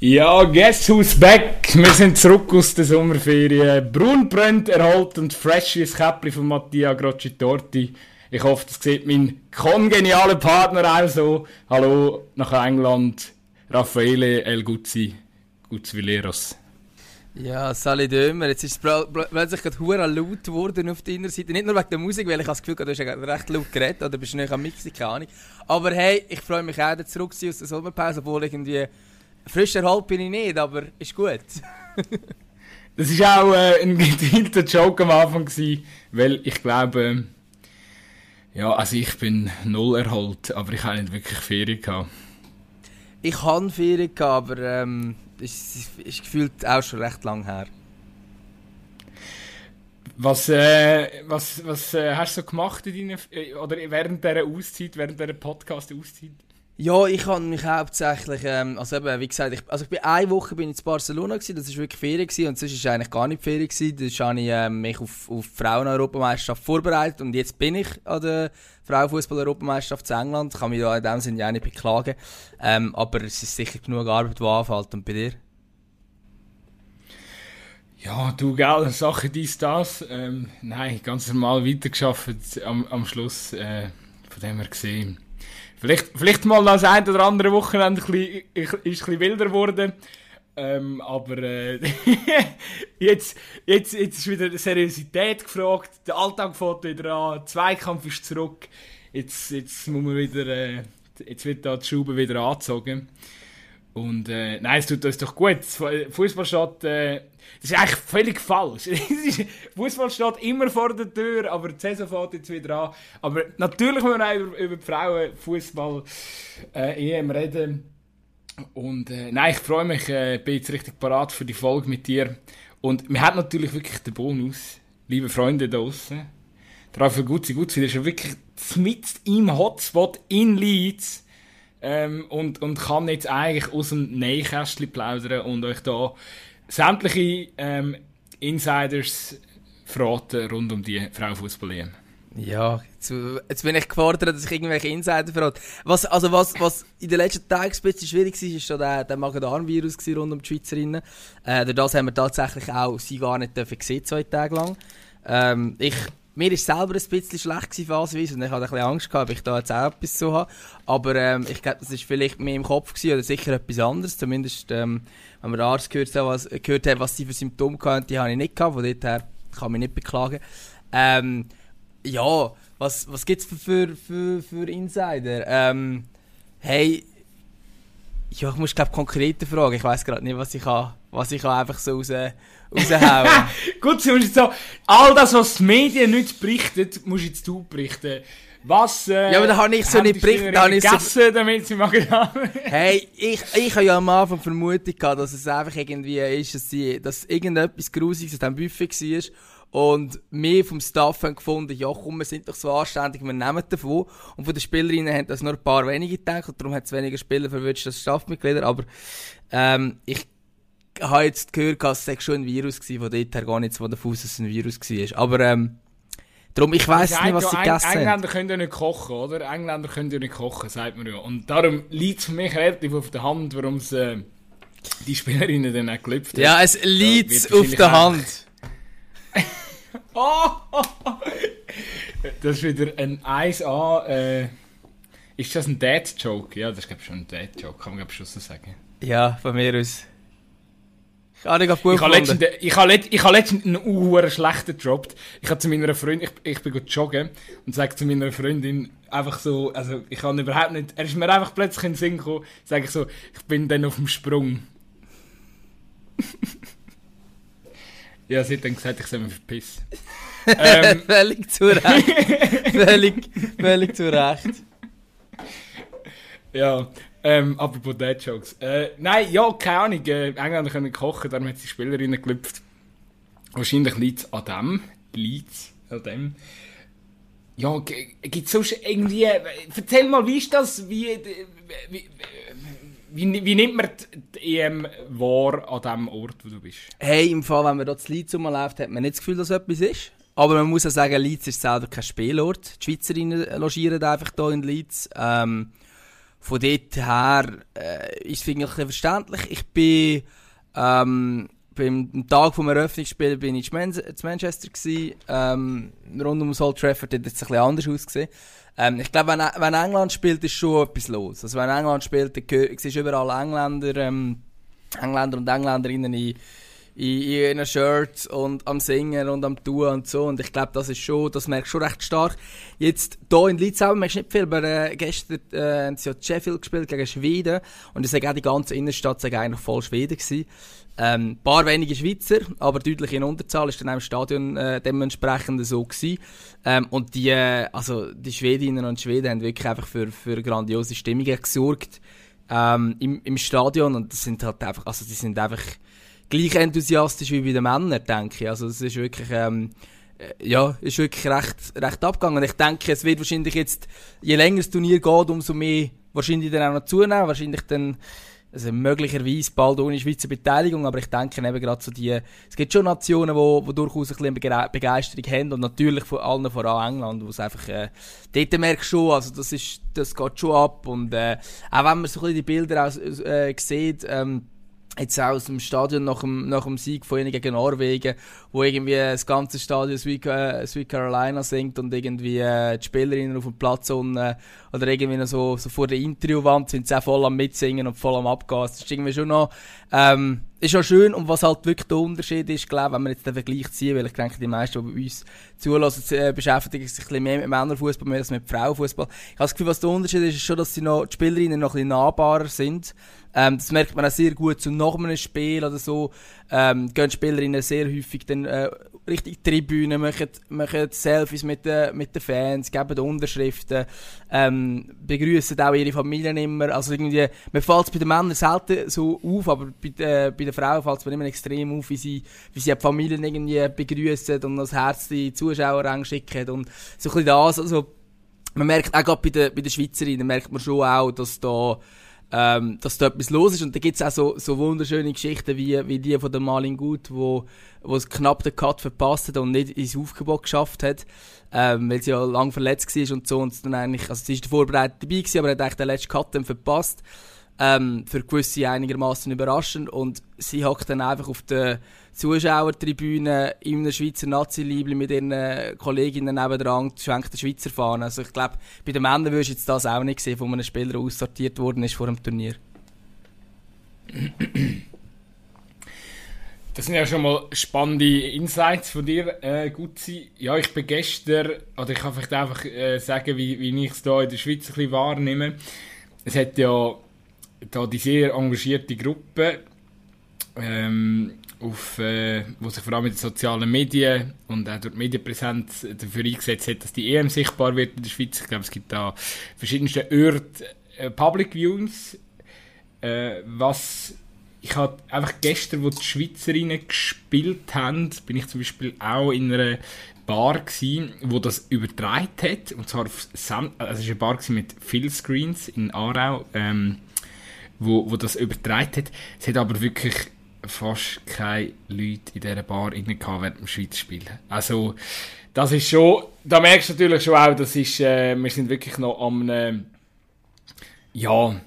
Ja, guess who's back? Wir sind zurück aus der Sommerferien. Braun brennt, erholt und fresh wie Käppli von Mattia Grocci-Torti. Ich hoffe, das sieht mein kongenialer Partner auch so. Hallo nach England, Raffaele El Guzzi, Guzvileros. Ja, Sally Dömer, jetzt ist es pl- pl- plötzlich gerade hure laut geworden auf deiner Seite. Nicht nur wegen der Musik, weil ich habe das Gefühl, du hast recht laut geredet oder bist du nicht am Mixen, keine Ahnung. Aber hey, ich freue mich auch, dass zurück aus der Sommerpause, obwohl irgendwie frisch erholt bin ich nicht, aber ist gut. Das war auch äh, ein geteilter Joke am Anfang, gewesen, weil ich glaube, ja, also ich bin null erholt, aber ich habe nicht wirklich Ferien gehabt. Ich hatte Ferien, gehabt, aber ähm, ist, ist gefühlt auch schon recht lang her. Was, äh, was, was äh, hast du so gemacht in deiner, äh, oder während dieser Auszeit, während dieser Podcast-Auszeit? Ja, ich habe mich hauptsächlich, ähm, also eben, wie gesagt, ich, also ich bin eine Woche bin ich in Barcelona gewesen, das war wirklich Ferien gewesen, und sonst war eigentlich gar nicht Ferien gewesen. Da habe ich ähm, mich auf, auf Frauen-Europameisterschaft vorbereitet und jetzt bin ich an der Frauenfußball-Europameisterschaft zu England. Ich kann mich da in dem Sinne ja nicht beklagen, ähm, aber es ist sicher genug Arbeit, die anfällt. Und bei dir? Ja, du, gell, Sache dies, das. Ähm, nein, ganz normal weitergeschafft am, am Schluss. Äh, von dem her gesehen. Vielleicht, vielleicht mal das ein oder andere Wochenende ein bisschen, ist wilder geworden. Ähm, aber äh, jetzt, jetzt, jetzt ist wieder Seriosität gefragt. Der Alltag fährt wieder an. Der Zweikampf ist zurück. Jetzt, jetzt muss man wieder, äh, jetzt wird da die Schraube wieder angezogen. Und äh, nein, es tut uns doch gut. Fußball steht, äh, das ist eigentlich völlig falsch. Fußball steht immer vor der Tür, aber die Saison fährt jetzt wieder an. Aber natürlich müssen wir auch über, über die Frauenfußball äh, EM reden. Und äh, nein, ich freue mich, äh, bin jetzt richtig parat für die Folge mit dir. Und wir haben natürlich wirklich den Bonus, liebe Freunde da draußen. Rafael Gutzi Gutzi, der ist ja wirklich mitten im Hotspot in Leeds. Ähm, und, und kann jetzt eigentlich aus dem Nähkästchen plaudern und euch da sämtliche ähm, Insiders verraten rund um die Frauenfußball-EM. Ja, jetzt, jetzt bin ich gefordert, dass ich irgendwelche Insider verrate. Was, also was, was in den letzten Tagen ein bisschen schwierig war, war schon der, der Magen-Darm-Virus rund um die Schweizerinnen. Äh, durch das haben wir tatsächlich auch sie gar nicht dürfen sehen, zwei Tage lang. Ähm, ich, mir war selber ein bisschen schlecht phasenweise, und ich hatte ein bisschen Angst gehabt, ob ich da jetzt auch etwas so habe. Aber ähm, ich glaube, das war vielleicht mehr im Kopf gewesen, oder sicher etwas anderes. Zumindest, ähm, wenn man den Arzt gehört hat, was, gehört hat, was sie für Symptome hatten, die habe ich nicht gehabt. Von dort her kann ich mich nicht beklagen. Ähm, ja, was, was gibt es für, für, für, für Insider? Ähm, hey, ja, ich muss glaube konkrete fragen. Ich weiß gerade nicht, was ich kann, was ich kann einfach so raus, raushauen. Gut, du musst jetzt so, all das, was die Medien nicht berichten, musst jetzt du berichten. Was, äh, Ja, aber da habe ich so nicht berichtet, da habe ich so- gegessen, damit sie Magen haben? hey, ich, ich habe ja am Anfang vermutet, gehabt, dass es einfach irgendwie ist, dass, sie, dass irgendetwas Grusiges in diesem Buffet war. Und wir vom Staff haben gefunden, ja komm, wir sind doch so anständig, wir nehmen davon. Und von den Spielerinnen haben das nur ein paar wenige gedacht und darum hat es weniger Spieler verwünscht als Staffmitglieder. Aber ähm, ich habe jetzt gehört, dass es schon ein Virus war, von dort her gar nicht aus, dass es ein Virus war. Aber ähm, darum, ich weiss nicht, was sie Ja, gegessen haben. Engländer können ja nicht kochen, oder? Engländer können ja nicht kochen, sagt man ja. Und darum liegt es für mich relativ auf der Hand, warum es äh, die Spielerinnen dann auch gelüpft haben. Ja, es liegt wird auf der Hand. Oh, Das ist wieder ein 1A. Äh, ist das ein Dad-Joke? Ja, das ist glaube ich schon ein Dad-Joke, kann man glaube ich schon so sagen. Ja, von mir aus. Ich habe gut Ich habe letztens, ich habe letzt, ich habe letztens einen uhuere schlechten gedroppt. Ich habe zu meiner Freundin, ich, ich bin gut joggen und sage zu meiner Freundin einfach so, also ich kann überhaupt nicht, er ist mir einfach plötzlich in den Sinn gekommen, sage ich so, ich bin dann auf dem Sprung. ja, sie hat dann gesagt, ich soll mich verpissen. ähm, Völlig zu Recht. völlig, völlig zu Recht. Ja, ähm, apropos Dad Jokes. Äh, nein, ja, keine Ahnung. Äh, Engländer können kochen, darum hat die Spielerinnen gelüpft. Wahrscheinlich liegt es an dem. Liegt an dem. Ja, gibt es sonst irgendwie. äh, Erzähl mal, wie ist das? Wie, äh, wie, wie, wie nimmt man die EM wahr an dem Ort, wo du bist? Hey, im Fall, wenn man da zu Leeds rumläuft, hat man nicht das Gefühl, dass etwas ist. Aber man muss auch sagen, Leeds ist selber kein Spielort. Die Schweizerinnen logieren einfach hier in Leeds. Ähm, von dort her äh, ist es eigentlich verständlich. Ich bin ähm, beim Tag vom Eröffnungsspiel bin ich in Manchester gewesen, ähm, rund um Old Trafford hat es ein bisschen anders ausgesehen. Ähm, ich glaube, wenn, wenn England spielt, ist schon etwas los. Also wenn England spielt, dann siehst du überall Engländer, ähm, Engländer und Engländerinnen in in, ihren Shirts und am Singen und am Tun und so. Und ich glaube, das ist schon, das merkst du schon recht stark. Jetzt, hier in Leeds merkst du nicht viel, aber äh, gestern äh, haben sie ja Sheffield gespielt gegen Schweden. Und ich sage auch, die ganze Innenstadt sei eigentlich voll Schweden gewesen. Ähm, ein paar wenige Schweizer, aber deutlich in Unterzahl ist dann im Stadion äh, dementsprechend so gewesen. Ähm, und die, äh, also die Schwedinnen und Schweden haben wirklich einfach für, für grandiose Stimmungen gesorgt ähm, im, im Stadion und das sind halt einfach, also die sind einfach gleich enthusiastisch wie bei den Männern, denke ich. Also es ist wirklich, ähm, äh, ja, ist wirklich recht, recht abgegangen. Ich denke, es wird wahrscheinlich jetzt, je länger das Turnier geht, umso mehr wahrscheinlich dann auch noch zunehmen. Wahrscheinlich dann, also möglicherweise bald ohne Schweizer Beteiligung, aber ich denke eben gerade so die, es gibt schon Nationen, wo, wo durchaus ein bisschen Begeisterung haben und natürlich vor allen voran England, wo es einfach, äh, dort merkst du schon, also das ist, das geht schon ab und, äh, auch wenn man so ein bisschen die Bilder aus, äh, sieht, ähm, jetzt auch aus dem Stadion nach dem, nach dem Sieg von ihnen gegen Norwegen, wo irgendwie das ganze Stadion Sweet, äh, Sweet Carolina singt und irgendwie äh, die Spielerinnen auf dem Platz und, äh, oder irgendwie so, so vor der Interviewwand sind sie auch voll am Mitsingen und voll am Abgehen. Das ist irgendwie schon noch, ähm, ist auch schön und was halt wirklich der Unterschied ist, glaube wenn wir jetzt den Vergleich ziehen, weil ich denke, die meisten, die bei uns zulassen, äh, beschäftigen sich ein bisschen mehr mit Männerfußball mehr als mit Frauenfußball. Ich habe das Gefühl, was der Unterschied ist, ist schon, dass sie noch, die Spielerinnen noch ein bisschen nahbarer sind. Ähm, das merkt man auch sehr gut zu nach einem Spiel oder so. Ähm, gehen Spielerinnen sehr häufig dann äh, richtig Tribüne, machen, machen Selfies mit den, mit den Fans, geben Unterschriften, ähm, begrüßen auch ihre Familien immer. Also irgendwie, mir fällt es bei den Männern selten so auf, aber bei, äh, bei den Frauen fällt es mir immer extrem auf, wie sie, wie sie die Familien irgendwie begrüßen und das Herz die Zuschauer schicken und so ein bisschen das. Also, man merkt auch gerade bei den, bei den Schweizerinnen, merkt man schon auch, dass da ähm, dass da etwas los ist. Und da gibt es auch so, so wunderschöne Geschichten wie, wie die von der Malin Gut, wo, wo es knapp den Cut verpasst hat und nicht ins Aufgebot geschafft hat, ähm, weil sie ja lang verletzt war und so. Und dann eigentlich, also sie ist der Vorbereitung dabei gewesen, aber hat eigentlich den letzten Cut dann verpasst ähm, für gewisse einigermaßen überraschend und sie hockt dann einfach auf der Zuschauertribüne in einem Schweizer Nazi-Liebli mit ihren Kolleginnen nebendran, schwenkt der Schweizer Fahne. Also ich glaube, bei den Männern würdest du jetzt das auch nicht sehen, wo ein Spieler aussortiert worden ist vor dem Turnier. Das sind ja schon mal spannende Insights von dir, äh, Gutzi. Ja, ich bin gestern, oder ich kann vielleicht einfach äh, sagen, wie, wie ich es hier in der Schweiz ein bisschen wahrnehme. Es hat ja da die sehr engagierte Gruppe, ähm, auf, äh, wo sich vor allem mit den sozialen Medien und auch durch die Medienpräsenz dafür eingesetzt hat, dass die EM sichtbar wird in der Schweiz. Ich glaube, es gibt da verschiedenste Orte äh, Public Viewings, äh, was ich habe einfach gestern, wo die Schweizerinnen gespielt haben, bin ich zum Beispiel auch in einer Bar gewesen, wo das übertragen hat, und zwar auf Sam also es war eine Bar mit viel Screens in Aarau, ähm, wo, wo das übertragen hat. Es hat aber wirklich fast keine Leute in dieser Bar innen während dem Schweizspiel. Also, das ist schon, da merkst du natürlich schon auch, das ist, äh, wir sind wirklich noch am, äh, ja,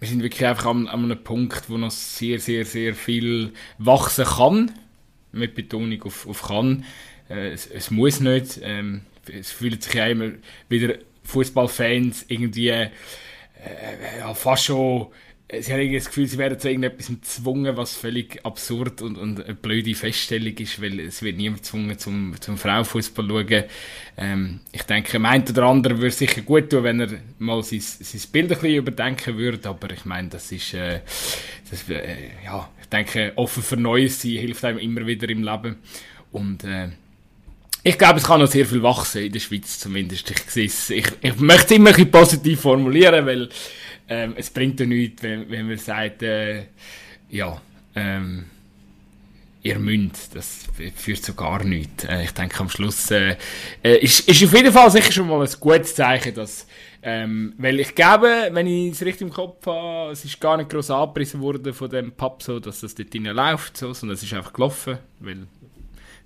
wir sind wirklich einfach an, an einem Punkt, wo noch sehr, sehr, sehr viel wachsen kann. Mit Betonung auf, auf kann. Äh, es, es, muss nicht. Ähm, es fühlt sich ja immer wieder Fußballfans irgendwie äh, ja, fast schon sie haben das Gefühl, sie werden zu irgendetwas gezwungen, was völlig absurd und, und eine blöde Feststellung ist, weil es wird niemand gezwungen zum, zum Frauenfußball zu schauen. Ähm, ich denke, meint oder andere würde sicher gut tun, wenn er mal sein, sein Bild ein bisschen überdenken würde, aber ich meine, das ist, äh, das, äh, ja, ich denke, offen für Neues sein hilft einem immer wieder im Leben und äh, ich glaube, es kann noch sehr viel wachsen in der Schweiz zumindest. Ich, ich, ich möchte es immer ein bisschen positiv formulieren, weil ähm, es bringt ja nichts, wenn, wenn man sagt, äh, ja, ähm, ihr müsst, das führt zu gar nichts. Äh, ich denke, am Schluss äh, äh, ist, ist auf jeden Fall sicher schon mal ein gutes Zeichen, dass, ähm, weil ich glaube, wenn ich es richtig im Kopf habe, es ist gar nicht groß abgerissen worden von dem Pub, so, dass das dort läuft, so, sondern es ist einfach gelaufen, weil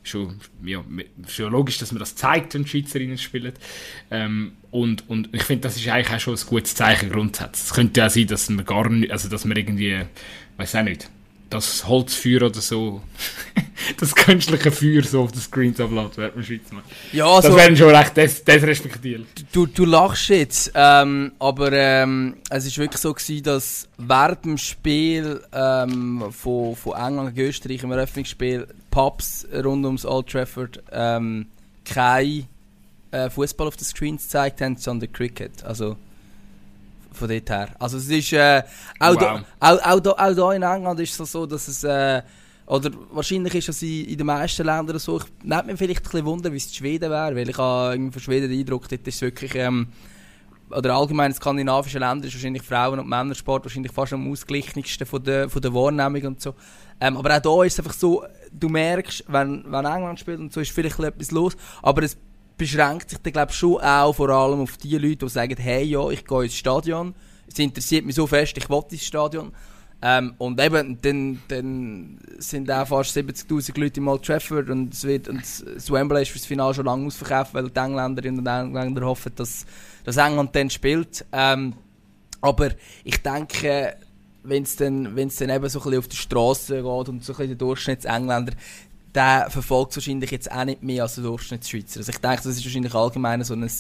schon, ja, schon logisch, dass man das zeigt, wenn die Schweizerinnen spielen. Ähm, und, und ich finde, das ist eigentlich auch schon ein gutes Zeichen grundsätzlich. Es könnte ja sein, dass man gar nicht, also dass man irgendwie, weiß auch nicht, das Holzfeuer oder so, das künstliche Feuer so auf den Screens ablädt, während man Schweiz macht. Ja, das so, wäre schon recht des desrespektiert. du, du lachst jetzt, ähm, aber ähm, es ist wirklich so gewesen, dass während dem Spiel ähm, von, von England gegen Österreich im Eröffnungsspiel Pubs rund ums Old Trafford ähm, kein äh, Fußball auf den Screens gezeigt haben, sondern Cricket. Also von dort her. Also es ist äh, auch, Wow. da, auch, auch, da, auch da in England ist es so, dass es äh, oder wahrscheinlich ist es in, in den meisten Ländern so. Ich nehme mich vielleicht ein bisschen Wunder, wie es in Schweden wäre, weil ich habe irgendwie von Schweden den Eindruck, dort ist es wirklich ähm, oder allgemein in skandinavischen Ländern ist wahrscheinlich Frauen- und Männersport wahrscheinlich fast am ausgeglichensten von der, von der Wahrnehmung und so. Ähm, aber auch da ist es einfach so, du merkst, wenn, wenn England spielt und so, ist vielleicht etwas los, aber es beschränkt sich dann glaube ich schon auch vor allem auf die Leute, die sagen, hey ja, ich gehe ins Stadion, es interessiert mich so fest, ich will ins Stadion. Ähm, und eben, dann, dann sind auch fast 70'000 Leute im Old Trafford und, es wird, und das Wembley ist für das Finale schon lange ausverkauft, weil die Engländerinnen und Engländer hoffen, dass, dass England dann spielt. Ähm, aber ich denke, wenn es dann, dann eben so ein bisschen auf die Straße geht und so ein bisschen der Durchschnittsengländer, der verfolgt es wahrscheinlich jetzt auch nicht mehr als der Durchschnittsschweizer. Also ich denke, das ist wahrscheinlich allgemein so ein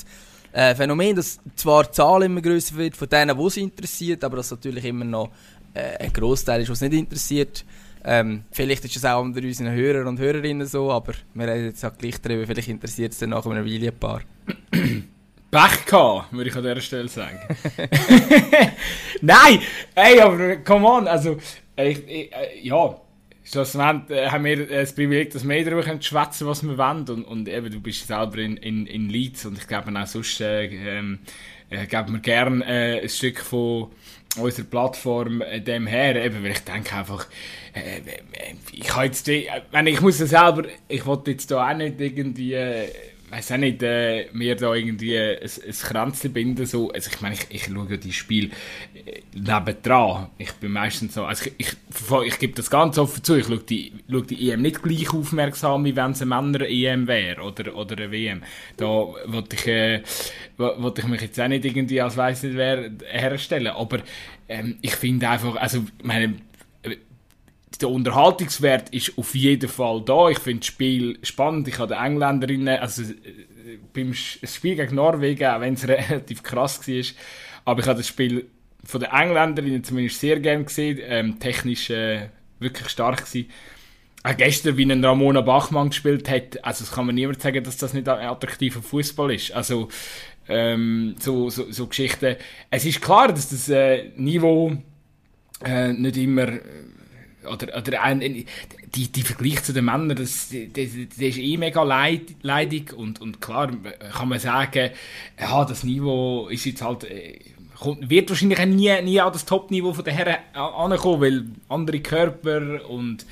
äh, Phänomen, dass zwar die Zahl immer größer wird von denen, die es interessiert, aber dass natürlich immer noch äh, ein Großteil ist, was nicht interessiert. Ähm, vielleicht ist es auch unter unseren Hörern und Hörerinnen so, aber wir reden jetzt auch gleich darüber, vielleicht interessiert es dann nach einer Weile ein paar. Pech gehabt, würde ich an dieser Stelle sagen. Nein, ey, aber come on, also, ich, ich, äh, ja, schlussendlich äh, haben wir äh, das Privileg, dass wir darüber schwätzen was wir wollen. Und, und eben, du bist selber in, in, in Leeds und ich glaube auch sonst äh, ähm, äh, geben wir gerne äh, ein Stück von unserer Plattform äh, dem her, eben, weil ich denke einfach, äh, äh, ich kann jetzt, äh, ich muss ja selber, ich wollte jetzt da auch nicht irgendwie, äh, weiß auch nicht, äh, mir da irgendwie ein, ein Kränzchen binden, so, also ich meine, ich, ich schaue ja die Spiele äh, nebendran, ich bin meistens so, also ich, ich, ich gebe das ganz offen zu, ich schaue die, schaue die EM nicht gleich aufmerksam, wie wenn es eine Männer-EM wäre, oder, oder eine WM, da wollte ich, äh, wo- wollte ich mich jetzt auch nicht irgendwie als weiss nicht wer herstellen, aber ähm, ich finde einfach, also, meine, der Unterhaltungswert ist auf jeden Fall da. Ich finde das Spiel spannend. Ich habe den Engländerinnen, also äh, beim das Spiel gegen Norwegen, auch wenn es relativ krass war, aber ich habe das Spiel von den Engländerinnen zumindest sehr gern gesehen. Ähm, technisch äh, wirklich stark gewesen. Auch gestern, wie ein Ramona Bachmann gespielt hat, also es kann man niemand sagen, dass das nicht attraktiver Fußball ist. Also ähm, so, so, so Geschichten. Es ist klar, dass das äh, Niveau äh, nicht immer äh, oder, oder ein, die, die Vergleich zu den Männern, das, das, das ist eh mega leid, leidig und, und klar kann man sagen, ja, das Niveau ist jetzt halt, äh, kommt, wird wahrscheinlich nie, nie an das Top-Niveau den Herren ankommen, weil andere Körper und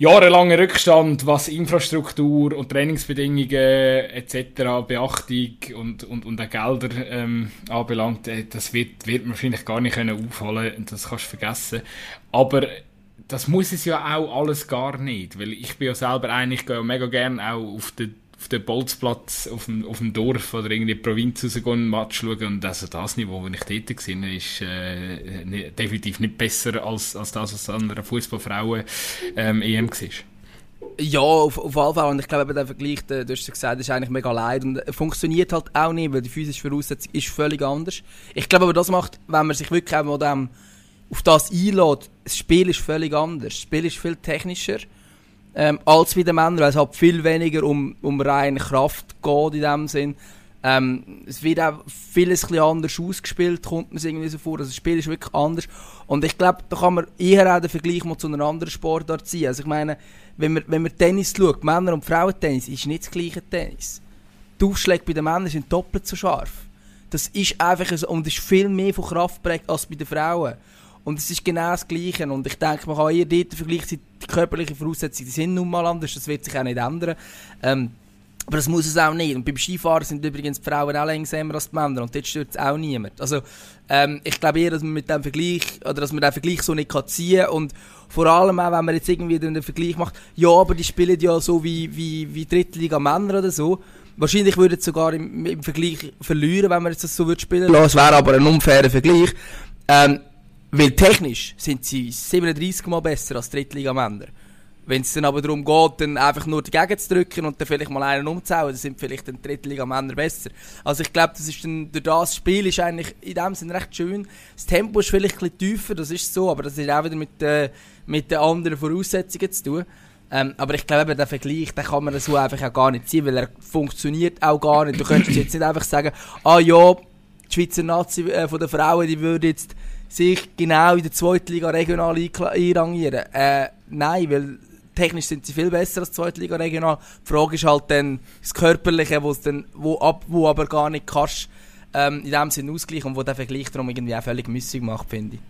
jahrelanger Rückstand, was Infrastruktur und Trainingsbedingungen etc., Beachtung und, und, und auch Gelder ähm, anbelangt, äh, das wird, wird man wahrscheinlich gar nicht können aufholen das kannst du vergessen. Aber das muss es ja auch alles gar nicht, weil ich bin ja selber eigentlich, ich gehe mega gerne auch auf den auf den Bolzplatz auf dem, auf dem Dorf oder irgendwie in die Provinz rausgehen und Match schauen und also das Niveau, wo ich dort gesehen habe, ist äh, nicht, definitiv nicht besser als, als das, was an einer Fußballfrauen ähm, war. Ja, auf, auf jeden Fall. Und ich glaube, der Vergleich, du hast ja gesagt, ist eigentlich mega leid. Und er funktioniert halt auch nicht, weil die physische Voraussetzung ist völlig anders. Ich glaube aber, das macht, wenn man sich wirklich auch mal dem, auf das einlädt, das Spiel ist völlig anders. Das Spiel ist viel technischer ähm, als bei den Männern, weil es halt viel weniger um, um reine Kraft geht in dem Sinn. Ähm, es wird auch vieles anders ausgespielt, kommt mir irgendwie so vor. Also das Spiel ist wirklich anders. Und ich glaube, da kann man eher auch den Vergleich mal zu einer anderen Sportart ziehen. Also ich meine, wenn man, wenn man Tennis schaut, Männer- und Frauentennis, ist nicht das gleiche Tennis. Die Aufschläge bei den Männern sind doppelt so scharf. Das ist einfach so, und ist viel mehr von Kraft geprägt als bei den Frauen. Und es ist genau das Gleiche. Und ich denke, man kann eher dort den Vergleich ziehen, die körperlichen Voraussetzungen sind nun mal anders, das wird sich auch nicht ändern. Ähm, Aber das muss es auch nicht. Und beim Skifahren sind übrigens die Frauen auch langsamer als die Männer und dort stört es auch niemand. Also ähm, ich glaube eher, dass man mit dem Vergleich, oder dass man den Vergleich so nicht kann ziehen und vor allem auch, wenn man jetzt irgendwie den Vergleich macht, ja, aber die spielen ja so wie, wie, wie Drittliga Männer oder so. Wahrscheinlich würden sie sogar im, im Vergleich verlieren, wenn man jetzt das so würde spielen lassen. Es wäre aber ein unfairer Vergleich. Ähm, weil technisch sind sie 37 Mal besser als Drittliga-Männer. Wenn es dann aber darum geht, dann einfach nur dagegen zu drücken und dann vielleicht mal einen umzuhauen, dann sind vielleicht die Drittliga-Männer besser. Also ich glaube, das ist dann, durch das Spiel ist eigentlich in dem Sinne recht schön. Das Tempo ist vielleicht ein bisschen tiefer, das ist so, aber das ist auch wieder mit, äh, mit den anderen Voraussetzungen zu tun. Ähm, aber ich glaube, der Vergleich, den kann man so einfach auch gar nicht ziehen, weil er funktioniert auch gar nicht. Du könntest jetzt nicht einfach sagen, ah ja, die Schweizer Nazi äh, von den Frauen, die würde jetzt sich genau in der zweiten Liga regional einrangieren. Äh, nein, weil technisch sind sie viel besser als zweite Liga regional. Die Frage ist halt dann das Körperliche, wo's dann, wo, ab, wo aber gar nicht kannst, ähm, in dem Sinne ausgleichen und wo der Vergleich darum irgendwie auch völlig müssig macht, finde ich.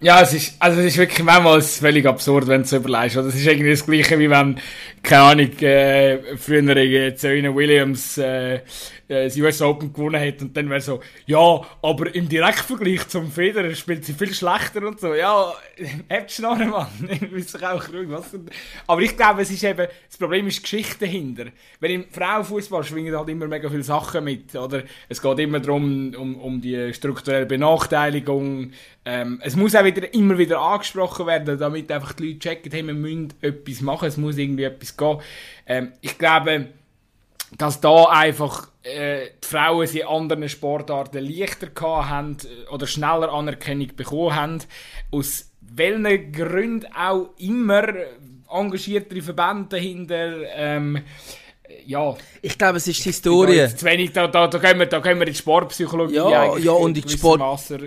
Ja, es ist, also es ist wirklich manchmal völlig absurd, wenn du so überlegst. Also es ist irgendwie das Gleiche, wie wenn, keine Ahnung, äh, früher äh, Serena Williams äh, äh, das US Open gewonnen hat und dann wäre so, ja, aber im Direktvergleich zum Federer spielt sie viel schlechter und so. Ja, habt Schnarren, Mann. ich sich auch ruhig. Was aber ich glaube, es ist eben, das Problem ist die Geschichte dahinter. Weil im Frauenfußball schwingen halt immer mega viele Sachen mit, oder? Es geht immer darum, um, um die strukturelle Benachteiligung, ähm, es muss auch wieder, immer wieder angesprochen werden, damit einfach die Leute checken, hey, wir müssen etwas machen, es muss irgendwie etwas gehen. Ähm, ich glaube, dass da einfach äh, die Frauen in anderen Sportarten leichter haben äh, oder schneller Anerkennung bekommen haben. Aus welchen Gründen auch immer engagiertere Verbände dahinter. Ähm, ja. Ich glaube, es ist die Historie. Da, zu wenig, da, da, da, gehen wir, da gehen wir in die Sportpsychologie. Ja, ja und in die Sport... Master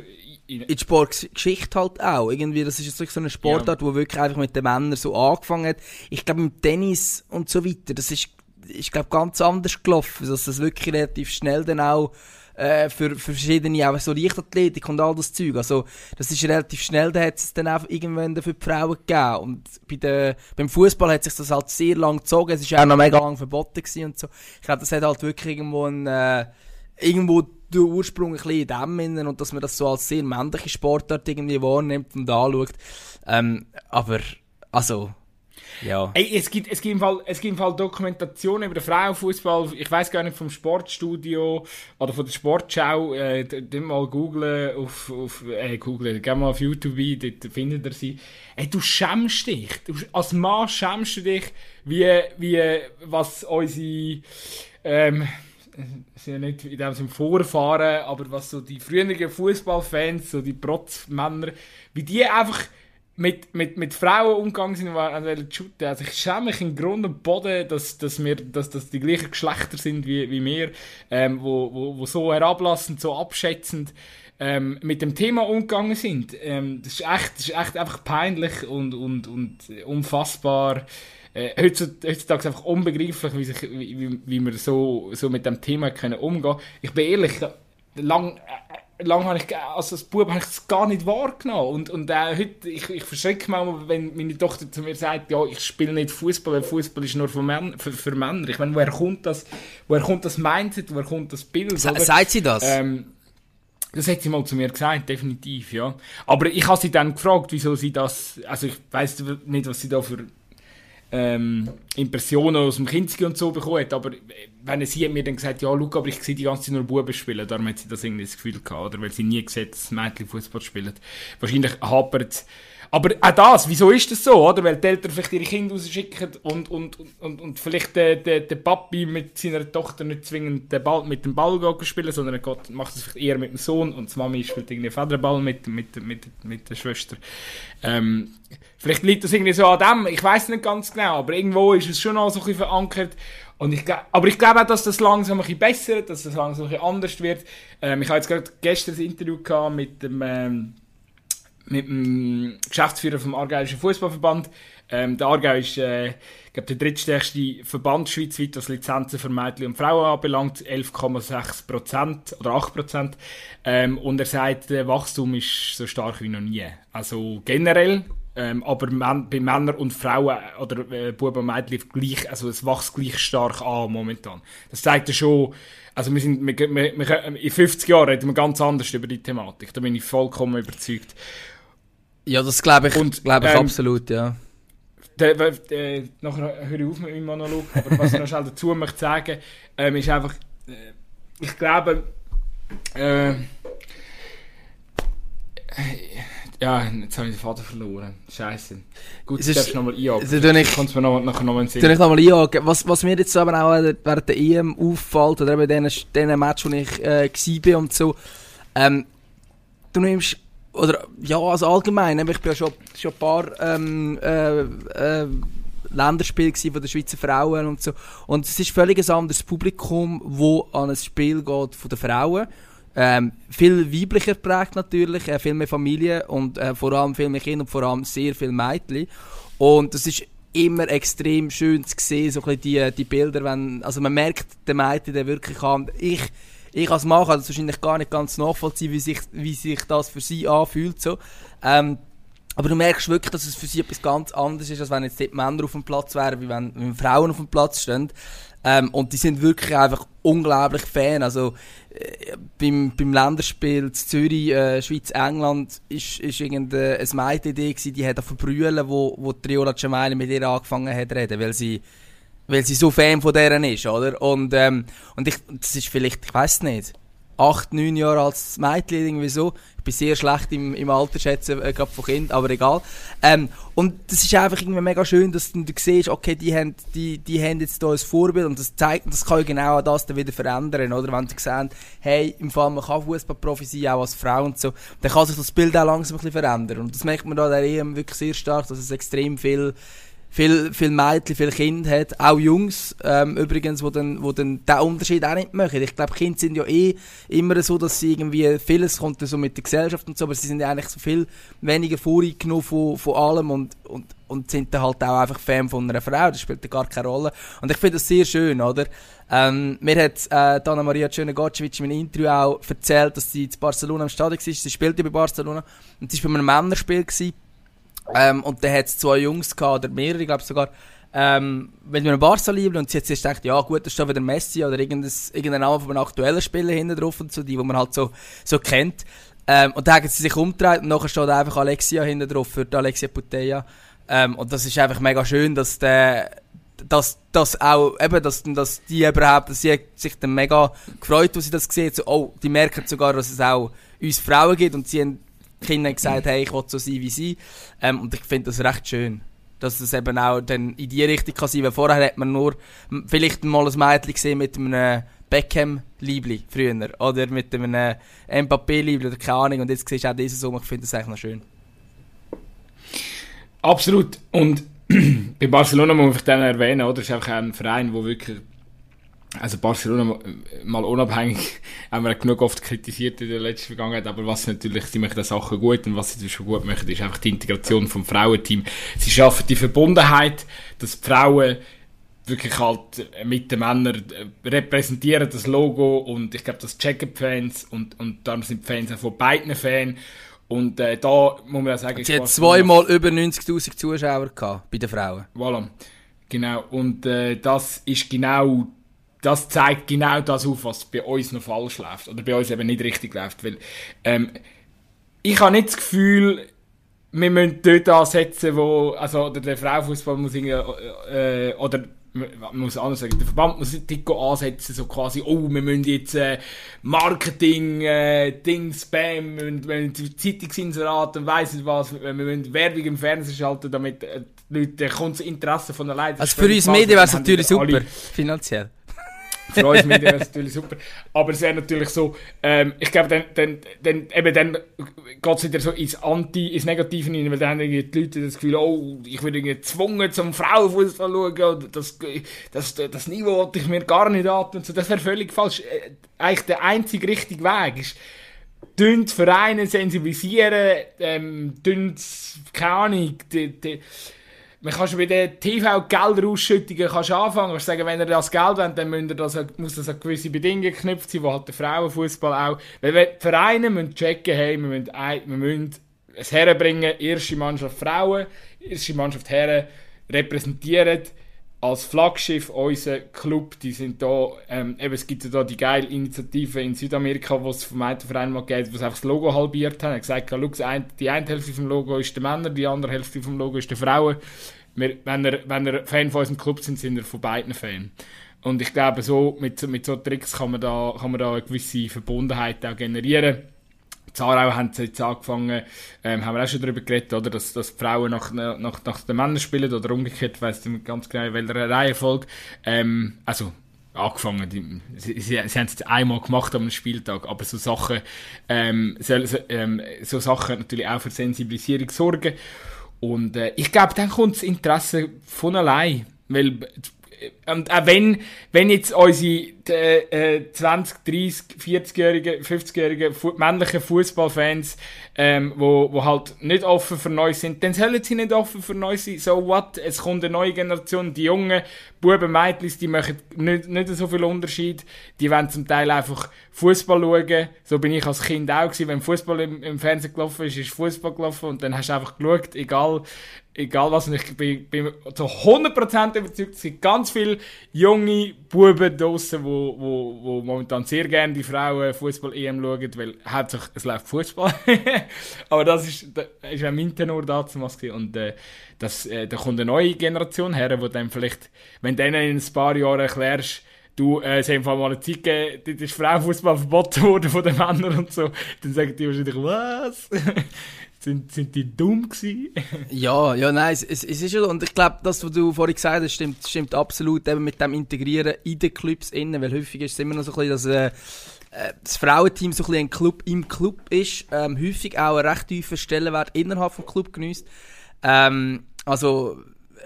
in die Sportgeschichte halt auch. Irgendwie, das ist jetzt so eine Sportart, ja. wo wirklich einfach mit den Männern so angefangen hat. Ich glaube, im Tennis und so weiter, das ist, ich glaube, ganz anders gelaufen, dass das wirklich relativ schnell dann auch äh, für, für verschiedene, auch so Leichtathletik und all das Zeug. Also, das ist relativ schnell, da hat es dann auch irgendwann für die Frauen gegeben. Und bei der, beim Fußball hat sich das halt sehr lang gezogen. Es ist auch noch mega lang verboten gewesen und so. Ich glaube, das hat halt wirklich irgendwo ein, äh, irgendwo der Ursprung ein bisschen in dem innen und dass man das so als sehr männliche Sportart irgendwie wahrnimmt und anschaut. Ähm, aber, also, ja. Ey, es gibt, es gibt im Fall, es gibt im Fall Dokumentationen über den Frauenfußball. Ich weiß gar nicht vom Sportstudio oder von der Sportschau. Äh, dann mal googlen auf, auf äh, googlen, geh mal auf YouTube ein, dort findet ihr sie. Ey, du schämst dich. Du, als Mann schämst du dich, wie, wie, was unsere, ähm, sind ja nicht in dem Sinne Vorfahren, aber was so die früheren Fußballfans, so die Protzmänner, wie die einfach mit, mit, mit Frauen umgegangen sind und an shooten. Also ich schäme mich im Grund und Boden, dass, dass, wir, dass das die gleichen Geschlechter sind wie, wie wir, ähm, wo, wo, wo so herablassend, so abschätzend ähm, mit dem Thema umgegangen sind. Ähm, das, ist echt, das ist echt einfach peinlich und, und, und unfassbar äh, heutzutage einfach unbegreiflich, wie, sich, wie, wie wir so, so mit dem Thema können umgehen Ich bin ehrlich, lang, äh, lang habe ich, also als Bub habe ich das gar nicht wahrgenommen. Und, und äh, heute, ich, ich verschrecke manchmal, wenn meine Tochter zu mir sagt, ja, ich spiele nicht Fußball, weil Fußball ist nur für, Männer, für, für Männer. Ich meine, woher kommt das, woher kommt das Mindset, woher kommt das Bild? Sa Sagt sie das? Ähm, das hat sie mal zu mir gesagt, definitiv, ja. Aber ich habe sie dann gefragt, wieso sie das, also ich weiß nicht, was sie da für ähm, Impressionen aus dem Kinski und so bekommen hat, aber wenn sie hat mir dann gesagt, ja, Luca, aber ich sehe die ganze Zeit nur Buben spielen, darum hat sie das irgendwie das Gefühl gehabt, oder weil sie nie gesehen dass Mädchen Fußball spielen. Wahrscheinlich hapert es aber auch das, wieso ist das so, oder? Weil die Eltern vielleicht ihre Kinder rausschicken und, und, und, und vielleicht der, der, der Papi mit seiner Tochter nicht zwingend den Ball, mit dem Ball spielen, sondern er geht, macht es vielleicht eher mit dem Sohn und die Mami spielt irgendwie Federball mit, mit, mit, mit der Schwester. Ähm, vielleicht liegt das irgendwie so an dem, ich weiß nicht ganz genau, aber irgendwo ist es schon auch so ein bisschen verankert. Und ich, aber ich glaube auch, dass das langsam ein bisschen besser dass das langsam ein bisschen anders wird. Ähm, ich habe jetzt gerade gestern ein Interview gehabt mit dem... Ähm, mit dem Geschäftsführer vom Aargauischen Fußballverband. Ähm, der Aargau ist äh, glaub, der drittstärkste Verband schweizweit, was Lizenzen für Mädchen und Frauen anbelangt, 11,6 Prozent oder 8 Prozent. Ähm, und er sagt, der Wachstum ist so stark wie noch nie. Also generell Ähm, aber Män bei Männern und Frauen oder äh, Buben und Mädchen gleich, also es wächst gleich stark an momentan. Das zeigt ja schon, also wir sind, wir, wir, wir, in 50 Jahren reden wir ganz anders über die Thematik. Da bin ich vollkommen überzeugt. Ja, das glaube ich, Und, glaub ich ähm, absolut, ja. Der, der, der, nachher höre ich auf mit meinem Monolog, aber was ich noch schnell dazu möchte sagen, ähm, ist einfach, äh, ich glaube, äh, ja, jetzt habe ich den Vater verloren. Scheiße. Gut, du ist- darfst nochmal einhaken. tu ich- Kannst du mir noch, nachher nochmal in Soll Sinn. ich nochmal einhaken? Was, was mir jetzt aber auch während der EM auffällt, oder eben diesen, diesen Match, wo ich äh, bin und so, ähm, du nimmst, oder ja, also allgemein, ich bin ja schon, schon ein paar ähm, äh, äh, Länderspiele von den Schweizer Frauen und so, und es ist völlig ein anderes Publikum, wo an ein Spiel geht von den Frauen. Ähm, viel weiblicher geprägt natürlich, äh, viel mehr Familie und äh, vor allem viel mehr Kinder und vor allem sehr viel Mädchen. Und das ist immer extrem schön zu sehen, so ein die, die Bilder, wenn, also man merkt den Mädchen dann wirklich an. Ich, ich als Mann kann das wahrscheinlich gar nicht ganz nachvollziehen, wie sich, wie sich das für sie anfühlt. So. Ähm, aber du merkst wirklich, dass es für sie etwas ganz anderes ist, als wenn jetzt dort Männer auf dem Platz wären, wie wenn, wenn Frauen auf dem Platz stehen. Ähm, und die sind wirklich einfach unglaublich Fan. Also äh, beim, beim Länderspiel Zürich, äh, Schweiz, England, ist, ist irgendeine eine Mädchen-Idee gewesen, die hat auf Brüllen, wo, wo Triola Cemaili mit ihr angefangen hat zu reden, weil sie, weil sie so Fan von deren ist, oder? Und, ähm, und ich, das ist vielleicht, ich weiß nicht, acht, neun Jahre als Mädchen irgendwie so. Ich bin sehr schlecht im, im Alter schätzen, äh, gerade von Kind, aber egal. Ähm, und das ist einfach irgendwie mega schön, dass du, du siehst, okay, die haben, die, die haben jetzt hier ein Vorbild und das zeigt, das kann ja genau das dann wieder verändern, oder? Wenn sie sehen, hey, im Fall man kann Fußballprofi sein, auch als Frau und so, dann kann sich das Bild auch langsam ein bisschen verändern. Und das merkt man da der EM wirklich sehr stark, dass es extrem viel viel, viel Mädchen, viel Kinder hat, auch Jungs ähm, übrigens, wo dann, wo dann den Unterschied auch nicht machen. Ich glaube, Kinder sind ja eh immer so, dass sie irgendwie, vieles kommt so mit der Gesellschaft und so, aber sie sind ja eigentlich so viel weniger voreingenommen von, von allem und, und, und sind dann halt auch einfach Fan von einer Frau, das spielt ja gar keine Rolle. Und ich finde das sehr schön, oder? Ähm, mir hat äh, Dana Maria Tschöne-Gotschewitsch in einem Interview auch erzählt, dass sie in Barcelona im Stadion war, sie spielte bei Barcelona und sie war bei einem Männerspiel gewesen. Ähm, und dann hat es zwei Jungs gehabt, oder mehrere, ich glaube sogar, ähm, wenn wir einen Barca lieben und sie sich gedacht, ja gut, da steht wieder Messi oder irgendein, Name von einem aktuellen Spieler hinten drauf und so, die, die man halt so, so kennt. Ähm, und dann haben sie sich umgedreht und nachher steht einfach Alexia hinten drauf für Alexia Puteya. Ähm, und das ist einfach mega schön, dass der, dass, dass auch, eben, dass, dass die überhaupt, dass sie sich dann mega gefreut, als sie das gesehen so, oh, die merken sogar, dass es auch uns Frauen gibt und sie haben die Kinder gesagt, hey, ich will so sein wie sie. Ähm, und ich finde das recht schön. Dass es eben auch dann in die Richtung kann sein, weil vorher hat man nur vielleicht mal ein Mädchen gesehen mit einem Beckham-Liebli früher. Oder mit einem Mbappé-Liebli oder keine Ahnung. Und jetzt siehst du auch dieses um. Ich finde das eigentlich noch schön. Absolut. Und bei Barcelona muss vielleicht dann erwähnen, oder? Das ist einfach ein Verein, wo wirklich, also Barcelona mal- mal unabhängig, haben wir genug oft kritisiert in der letzten Vergangenheit, aber was natürlich, sie machen das Sachen gut und was sie schon gut machen, ist einfach die Integration vom Frauenteam. Sie schaffen die Verbundenheit, dass die Frauen wirklich halt mit den Männern äh, repräsentieren das Logo und ich glaube, das checken die Fans und, und dann sind die Fans auch von beiden Fan und äh, da muss man ja sagen, Sie hat zweimal über 90.000 Zuschauer gehabt bei den Frauen. Voilà. Genau. Und äh, das ist genau, das zeigt genau das auf, was bei uns noch falsch läuft. Oder bei uns eben nicht richtig läuft. Weil, ähm, ich habe nicht das Gefühl, wir müssen dort ansetzen, wo, also, oder der Frauenfußball muss irgendwie, äh, oder, man muss anders sagen, der Verband muss nicht ansetzen, so quasi, oh, wir müssen jetzt äh, Marketing, äh, Ding, Spam, wir müssen, wir müssen Zeitungsinserate und weiss nicht was, wir müssen Werbung im Fernsehen schalten, damit äh, die Leute, kommt das Interesse von der Leute. Also für uns Medien wäre es natürlich super, Alle, finanziell. Für uns Medien wäre es natürlich super. Aber es wäre natürlich so, ähm, ich glaube, dann, dann, dann, eben dann geht es wieder so ins Anti, ins Negative rein, weil dann haben die Leute das Gefühl, oh, ich irgendwie gezwungen zum Frauenfußball schauen, das, das, das Niveau wollte ich mir gar nicht atmen. So, das wäre völlig falsch. Äh, Eigentlich der einzige richtige Weg ist, dünnt Vereine sensibilisieren, ähm, dünnt, keine Ahnung, die, die, man kann schon bei den TV-Gelderausschüttungen anfangen. Kannst sagen, wenn ihr das Geld wollt, dann müsst ihr das, muss das an gewisse Bedingungen geknüpft sein, wo halt der Frauenfußball auch. Weil die Vereine müssen checken, hey, wir müssen, ein- wir müssen es herbringen, erste Mannschaft Frauen, erste Mannschaft Herren repräsentieren als Flaggschiff unser Club, die sind da, ähm, eben, es gibt ja da die geile Initiative in Südamerika, wo es vom einen Verein mal geht, wo einfach das Logo halbiert haben. Hat gesagt, schau, die eine Hälfte vom Logo ist der Männer, die andere Hälfte vom Logo ist der Frauen. Wir, wenn, ihr, wenn ihr Fan von unserem Club sind, sind ihr von beiden Fan. Und ich glaube, so, mit, mit so Tricks kann man, da, kann man da eine gewisse Verbundenheit auch generieren. Zarau haben sie jetzt angefangen, ähm, haben wir auch schon darüber geredet, oder, dass, dass die Frauen nach, nach, nach den Männern spielen oder umgekehrt, weiss nicht ganz genau, in welcher Reihenfolge. Ähm, also, angefangen, die, sie, sie, sie haben es einmal gemacht am Spieltag, aber so Sachen, ähm, so, ähm, so Sachen natürlich auch für Sensibilisierung sorgen. Und äh, ich glaube, dann kommt das Interesse von allein, weil und auch wenn, wenn jetzt unsere äh, 20, 30, 40-jährigen, 50-jährigen fu männlichen Fußballfans, ähm, wo, wo halt nicht offen für Neues sind, dann sollen sie nicht offen für Neues sein. So what? Es kommt eine neue Generation, die jungen Buben, Mädchen, die machen nicht, nicht so viel Unterschied. Die wollen zum Teil einfach Fußball schauen. So bin ich als Kind auch gewesen. Wenn Fußball im, im Fernsehen gelaufen ist, ist Fußball gelaufen und dann hast du einfach geschaut, egal, egal was. Ich bin, bin zu 100% überzeugt, es gibt ganz viele junge Buben draussen, wo, wo, wo momentan sehr gerne die Frauen Fußball-EM schauen, weil hauptsächlich es läuft Fußball. Aber das ist, das ist auch mein Tenor damals Und äh, das, äh, da kommt eine neue Generation her, wo dann vielleicht, wenn du denen in ein paar Jahren erklärst, du, äh, es hat mal eine Zeit gegeben, dort ist Frauenfußball verboten worden von den Männern und so, dann sagen die wahrscheinlich, was? Sind, sind die dumm gewesen? ja, ja, nein, es, es, ist schon, und ich glaube, das, was du vorhin gesagt hast, stimmt, stimmt absolut, eben mit dem Integrieren in den Clubs innen, weil häufig ist es immer noch so ein bisschen, dass, äh, das Frauenteam so ein, ein Club im Club ist, ähm, häufig auch einen recht tiefen Stellenwert innerhalb des Club genießt. Ähm, also,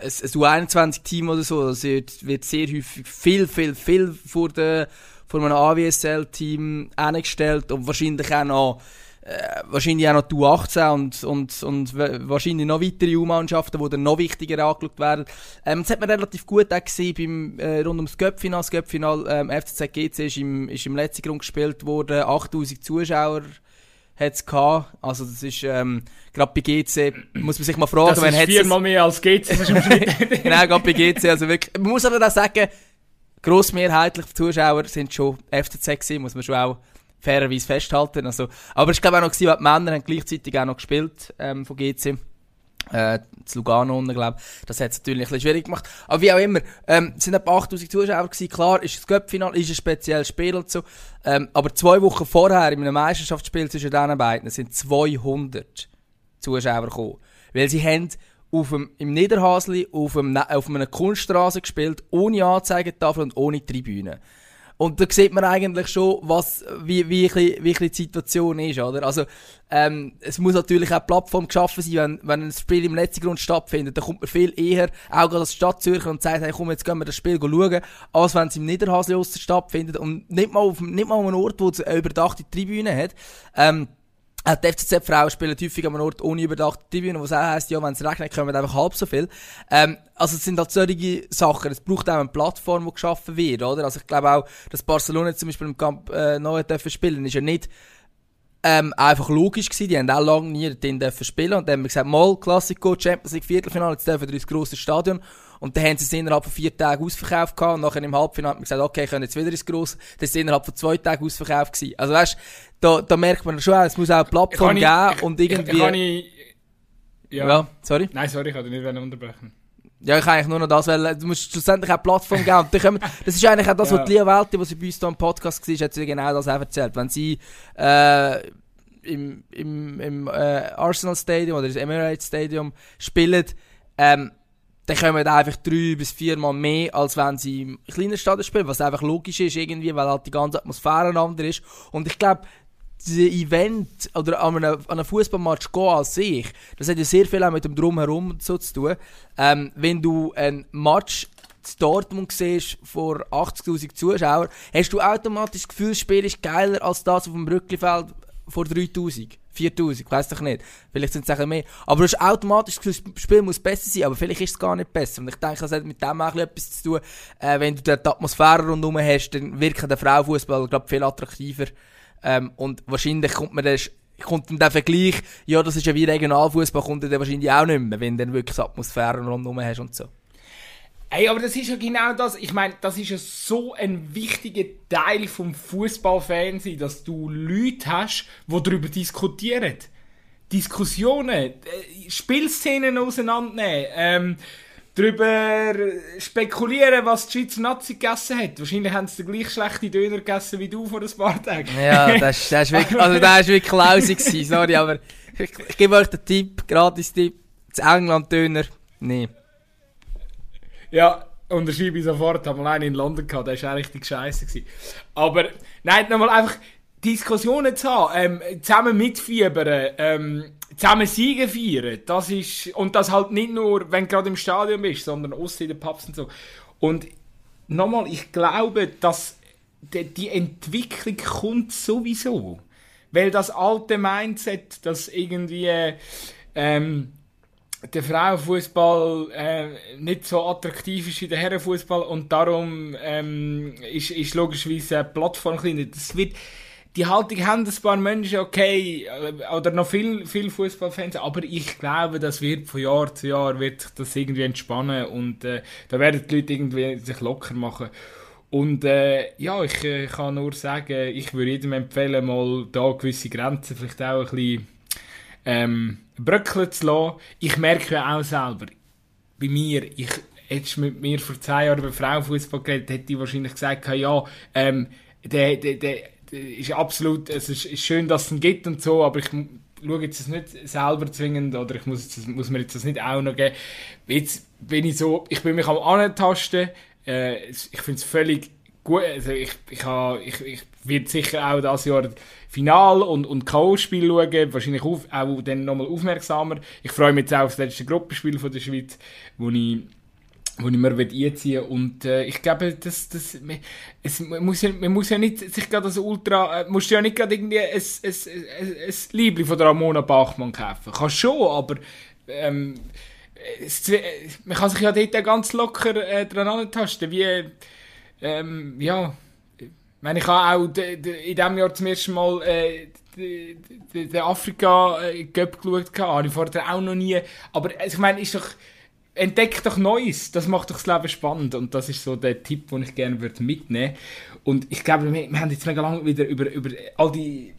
ein, ein U21-Team oder so, das wird, wird sehr häufig viel, viel, viel vor, der, vor einem AWSL-Team eingestellt und wahrscheinlich auch noch äh, wahrscheinlich auch noch die U18 und, und, und wahrscheinlich noch weitere U-Mannschaften, die dann noch wichtiger angeschaut werden. Ähm, das hat man relativ gut auch gesehen beim, äh, rund ums Göppfinal. Das Göppfinal ähm, FCZ GC ist im, ist im letzten Grund gespielt worden. 8000 Zuschauer hat es gehabt. Also das ist, ähm, gerade bei GC, muss man sich mal fragen, das wenn ist viermal mehr als GC, das ist im Schnitt. Nein, gerade bei GC, also wirklich, man muss aber auch sagen, grossmehrheitlich die Zuschauer sind schon FCZ gewesen, muss man schon auch fairerweise festhalten. Also, aber ich glaube auch noch, gewesen, die Männer haben gleichzeitig auch noch gespielt ähm, von GC. Äh, zu Lugano unten, glaube Das hat es natürlich ein bisschen schwierig gemacht. Aber wie auch immer, ähm, es sind etwa 8000 Zuschauer gewesen. Klar, ist das Cup-Final, ist ein spezielles Spiel und so. Ähm, aber zwei Wochen vorher, in einem Meisterschaftsspiel zwischen diesen beiden, sind 200 Zuschauer gekommen. Weil sie haben auf dem, im Niederhasli auf, einem, auf einer Kunststraße gespielt, ohne Anzeigetafel und ohne Tribüne. Und da sieht man eigentlich schon, was, wie, wie, wie, wie die Situation ist, oder? Also, ähm, es muss natürlich auch Plattform geschaffen sein, wenn, wenn ein Spiel im letzten Grund stattfindet, dann kommt man viel eher, auch als Stadt Zürcher und sagt, hey, komm, jetzt gehen wir das Spiel schauen, als wenn es im Niederhasli stattfindet und nicht mal auf, nicht mal an einem Ort, wo es eine überdachte Tribüne hat. Ähm, die FCZ-Frauen spielen häufig an einem Ort ohne überdachte Tribüne, was auch heisst, ja, wenn es regnet, kommen einfach halb so viel. Ähm, also es sind halt solche Sachen. Es braucht auch eine Plattform, die geschaffen wird, oder? Also ich glaube auch, dass Barcelona zum Beispiel im Camp äh, neu dürfen spielen, ist ja nicht ähm, einfach logisch gewesen. Die haben auch lange nie den dürfen spielen und dann haben wir gesagt, mal Klassiko, Champions League Viertelfinale, jetzt dürfen wir ins grosse Stadion. Und dann haben sie es innerhalb von vier Tagen ausverkauft gehabt. Und nachher im Halbfinale haben wir gesagt, okay, können jetzt wieder ins Grosse. Das ist innerhalb von zwei Tagen ausverkauft gewesen. Also weißt, da, da merkt man schon, es muss auch eine Plattform ich, geben ich, und irgendwie... Kann ich, ja. ja. sorry? Nein, sorry, ich wollte nicht unterbrechen. Ja, ich kann eigentlich nur noch das, weil du musst schlussendlich auch Plattform geben. Und kommen, das ist eigentlich auch das, ja. was die Lia Welti, was sie bei uns hier im Podcast war, hat sie genau das auch erzählt. Wenn sie äh, im, im, im äh, Arsenal Stadium oder das Emirates Stadium spielen, ähm, dann kommen einfach drei bis viermal mehr, als wenn sie im kleinen Stadion spielen, was einfach logisch ist irgendwie, weil halt die ganze Atmosphäre anders ist. Und ich glaube, dieses Event oder an einem, einem Fußballmatch gehen als sich, das hat ja sehr viel auch mit dem Drumherum so zu tun. Ähm, wenn du ein Match in Dortmund siehst vor 80.000 Zuschauern, hast du automatisch das Gefühl, das Spiel ist geiler als das auf dem Brücklifeld vor 3000, 4000, ich weiß doch nicht. Vielleicht sind es auch mehr. Aber du hast automatisch das Spiel muss besser sein, aber vielleicht ist es gar nicht besser. Und ich denke, das hat mit dem auch etwas zu tun. Äh, wenn du die Atmosphäre rundherum hast, dann wirkt der Frauenfußball, glaube viel attraktiver. Ähm, und wahrscheinlich kommt man dann kommt dann der Vergleich, ja, das ist ja wie Regionalfußball, kommt dann wahrscheinlich auch nicht mehr, wenn du dann wirklich Atmosphäre rundherum hast und so. Ey, aber das ist ja genau das. Ich meine, das ist ja so ein wichtiger Teil vom Fußballfernsehen, dass du Leute hast, die darüber diskutieren. Diskussionen, äh, Spielszenen auseinandernehmen, ähm, darüber spekulieren, was die Schweizer Nazi gegessen hat. Wahrscheinlich haben sie den gleich schlechte Döner gegessen wie du vor ein paar Tagen. Ja, das, das ist wirklich, also das ist wirklich lausig sorry, aber ich, ich gebe euch den Tipp, Gratis-Tipp, zu England Döner, nee. Ja, unterschreibe ich sofort. Habe mal einen in London gehabt, der war auch richtig scheiße. Gewesen. Aber, nein, nochmal einfach Diskussionen zu haben, ähm, zusammen mitfiebern, ähm, zusammen Siege feiern, das ist, und das halt nicht nur, wenn du gerade im Stadion bist, sondern auch in den Pubs und so. Und nochmal, ich glaube, dass die, die Entwicklung kommt sowieso. Weil das alte Mindset, das irgendwie, ähm, der Frauenfußball äh, nicht so attraktiv ist wie der Herrenfußball und darum ähm, ist, ist logischerweise eine Plattform kleiner. Das wird, die Haltung haben ein paar Menschen, okay, äh, oder noch viel, viel Fußballfans, aber ich glaube, das wird von Jahr zu Jahr wird sich das irgendwie entspannen und äh, da werden die Leute irgendwie sich locker machen. Und äh, ja, ich äh, kann nur sagen, ich würde jedem empfehlen, mal da gewisse Grenzen vielleicht auch ein bisschen ähm, bröckeln zu lassen. Ich merke ja auch selber, bei mir, ich hättest mit mir vor zwei Jahren über Frauenfußball geredet, hätte ich wahrscheinlich gesagt, ja, ähm, der, der, der ist absolut, es ist, ist schön, dass es ihn gibt und so, aber ich schaue jetzt das nicht selber zwingend oder ich muss, jetzt, muss mir jetzt das nicht auch noch geben. Jetzt bin ich so, ich bin mich am Antasten, äh, ich finde es völlig gut, also ich, ich, habe, ich, ich werde sicher auch dieses Jahr Final und, und K.O.-Spiel schauen, wahrscheinlich auf, auch dann nochmal aufmerksamer. Ich freue mich jetzt auch auf das letzte Gruppenspiel von der Schweiz, wo ich wo ich mir einziehen und äh, ich glaube, das, das, es, man, muss ja, man muss ja nicht sich gerade das Ultra, äh, musst ja nicht gerade irgendwie ein, ein, ein, ein Liebling von Ramona Bachmann kaufen. Kannst schon, aber ähm, es, man kann sich ja dort ganz locker äh, dran antasten, wie, ähm, ja, meine, ich habe auch in diesem Jahr zum ersten Mal äh, den Afrika-Cup geschaut, habe ich vorher auch noch nie, aber also, ich meine, ist doch, entdeckt doch Neues, das macht doch das Leben spannend. Und das ist so der Tipp, den ich gerne würde mitnehmen. Und ich glaube, wir, wir haben jetzt mega lange wieder über, über all die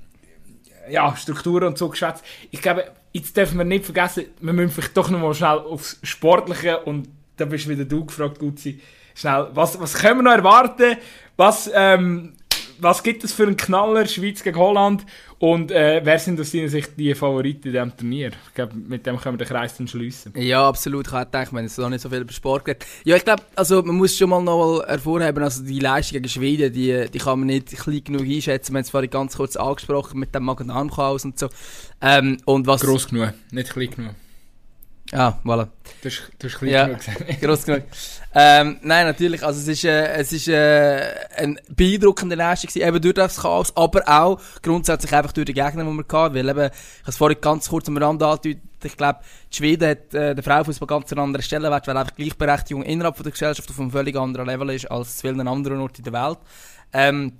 ja, Strukturen und so geschwätzt. Ich glaube, jetzt dürfen wir nicht vergessen, wir müssen vielleicht doch noch mal schnell aufs Sportliche. Und da bist wieder du gefragt, Gutzi, schnell, was, was können wir noch erwarten? Was, ähm, was gibt es für einen Knaller, Schweiz gegen Holland? Und äh, wer sind aus deiner Sicht die Favoriten in diesem Turnier? Ich glaube, mit dem können wir den Kreis dann schliessen. Ja, absolut. Ich gedacht, wir haben jetzt noch nicht so viel über Sport geredet. Ja, ich glaube, also man muss schon mal noch hervorheben, also die Leistung gegen Schweden, die, die kann man nicht klein genug einschätzen. Wir haben es vorhin ganz kurz angesprochen mit dem Magen-Darm-Chaos und so. Ähm, und was... Gross genug, nicht klein genug. Ah, voilà. Du hast, du hast klein Ja, gross genug. Ähm, nein, natürlich, also es ist, äh, es ist äh, ein beeindruckender Leistung gewesen, eben durch das Chaos, aber auch grundsätzlich einfach durch die Gegner, die wir hatten, weil eben, ich habe es vorhin ganz kurz am Rand angedeutet, ich glaube, die Schweden hat äh, der Frauenfußball ganz einen anderen Stellenwert, weil einfach Gleichberechtigung innerhalb von der Gesellschaft auf einem völlig anderen Level ist als zu vielen anderen Orten in der Welt. Ähm,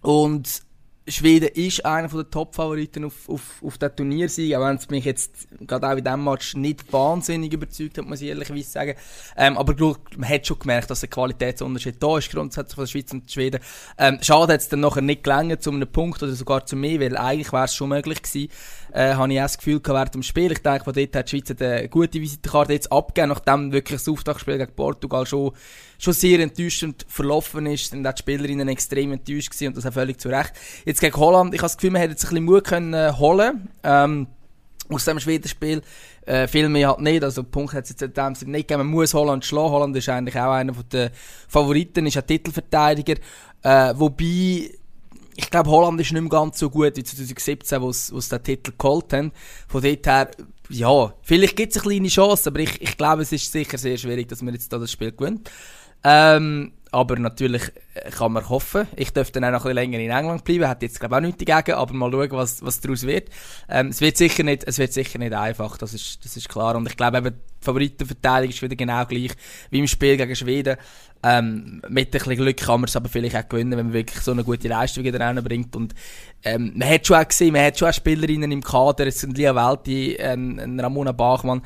und Schweden ist einer der Top-Favoriten auf, auf, auf den Turniersieg, auch wenn es mich jetzt gerade auch in diesem Match nicht wahnsinnig überzeugt hat, muss ich ehrlicherweise sagen. Ähm, aber man hat schon gemerkt, dass der Qualitätsunterschied da ist, grundsätzlich von der Schweiz und der Schweden. Ähm, schade hat es dann nachher nicht gelangt, zu einem Punkt oder sogar zu mehr, weil eigentlich wäre es schon möglich gewesen, äh, habe ich auch das Gefühl gehabt während dem Spiel. Ich denke, von dort hat die Schweiz eine gute Visitenkarte jetzt abgegeben, nachdem wirklich das Auftaktspiel gegen Portugal schon, schon sehr enttäuschend verlaufen ist, sind auch die Spielerinnen extrem enttäuscht gewesen und das auch völlig zu Recht. Jetzt gegen Holland, ich habe das Gefühl, man hätte jetzt ein bisschen Mut können äh, holen, ähm, aus dem Schwedenspiel. Äh, viel mehr halt nicht, also Punkt hat es jetzt dem Sinne nicht gegeben. Man muss Holland schlagen. Holland ist eigentlich auch einer der Favoriten, ist ein Titelverteidiger. Äh, wobei, ich glaube, Holland ist nicht mehr ganz so gut wie 2017, wo sie den Titel geholt haben. Von dort her, ja, vielleicht gibt es eine kleine Chance, aber ich, ich glaube, es ist sicher sehr schwierig, dass man jetzt da das Spiel gewinnt. Ähm, aber natürlich äh, kann man hoffen. Ich dürfte dann auch noch ein bisschen länger in England bleiben. Hat jetzt, glaube ich, auch nichts dagegen, aber mal schauen, was, was daraus wird. Ähm, es wird sicher nicht, es wird sicher nicht einfach. Das ist, das ist klar. Und ich glaube eben, die Favoritenverteidigung ist wieder genau gleich wie im Spiel gegen Schweden. Ähm, mit ein bisschen Glück kann man es aber vielleicht auch gewinnen, wenn man wirklich so eine gute Leistung wieder bringt. Und ähm, man hat schon auch gesehen, man hat schon auch Spielerinnen im Kader, es sind Lia Welti, ein Ramona Bachmann,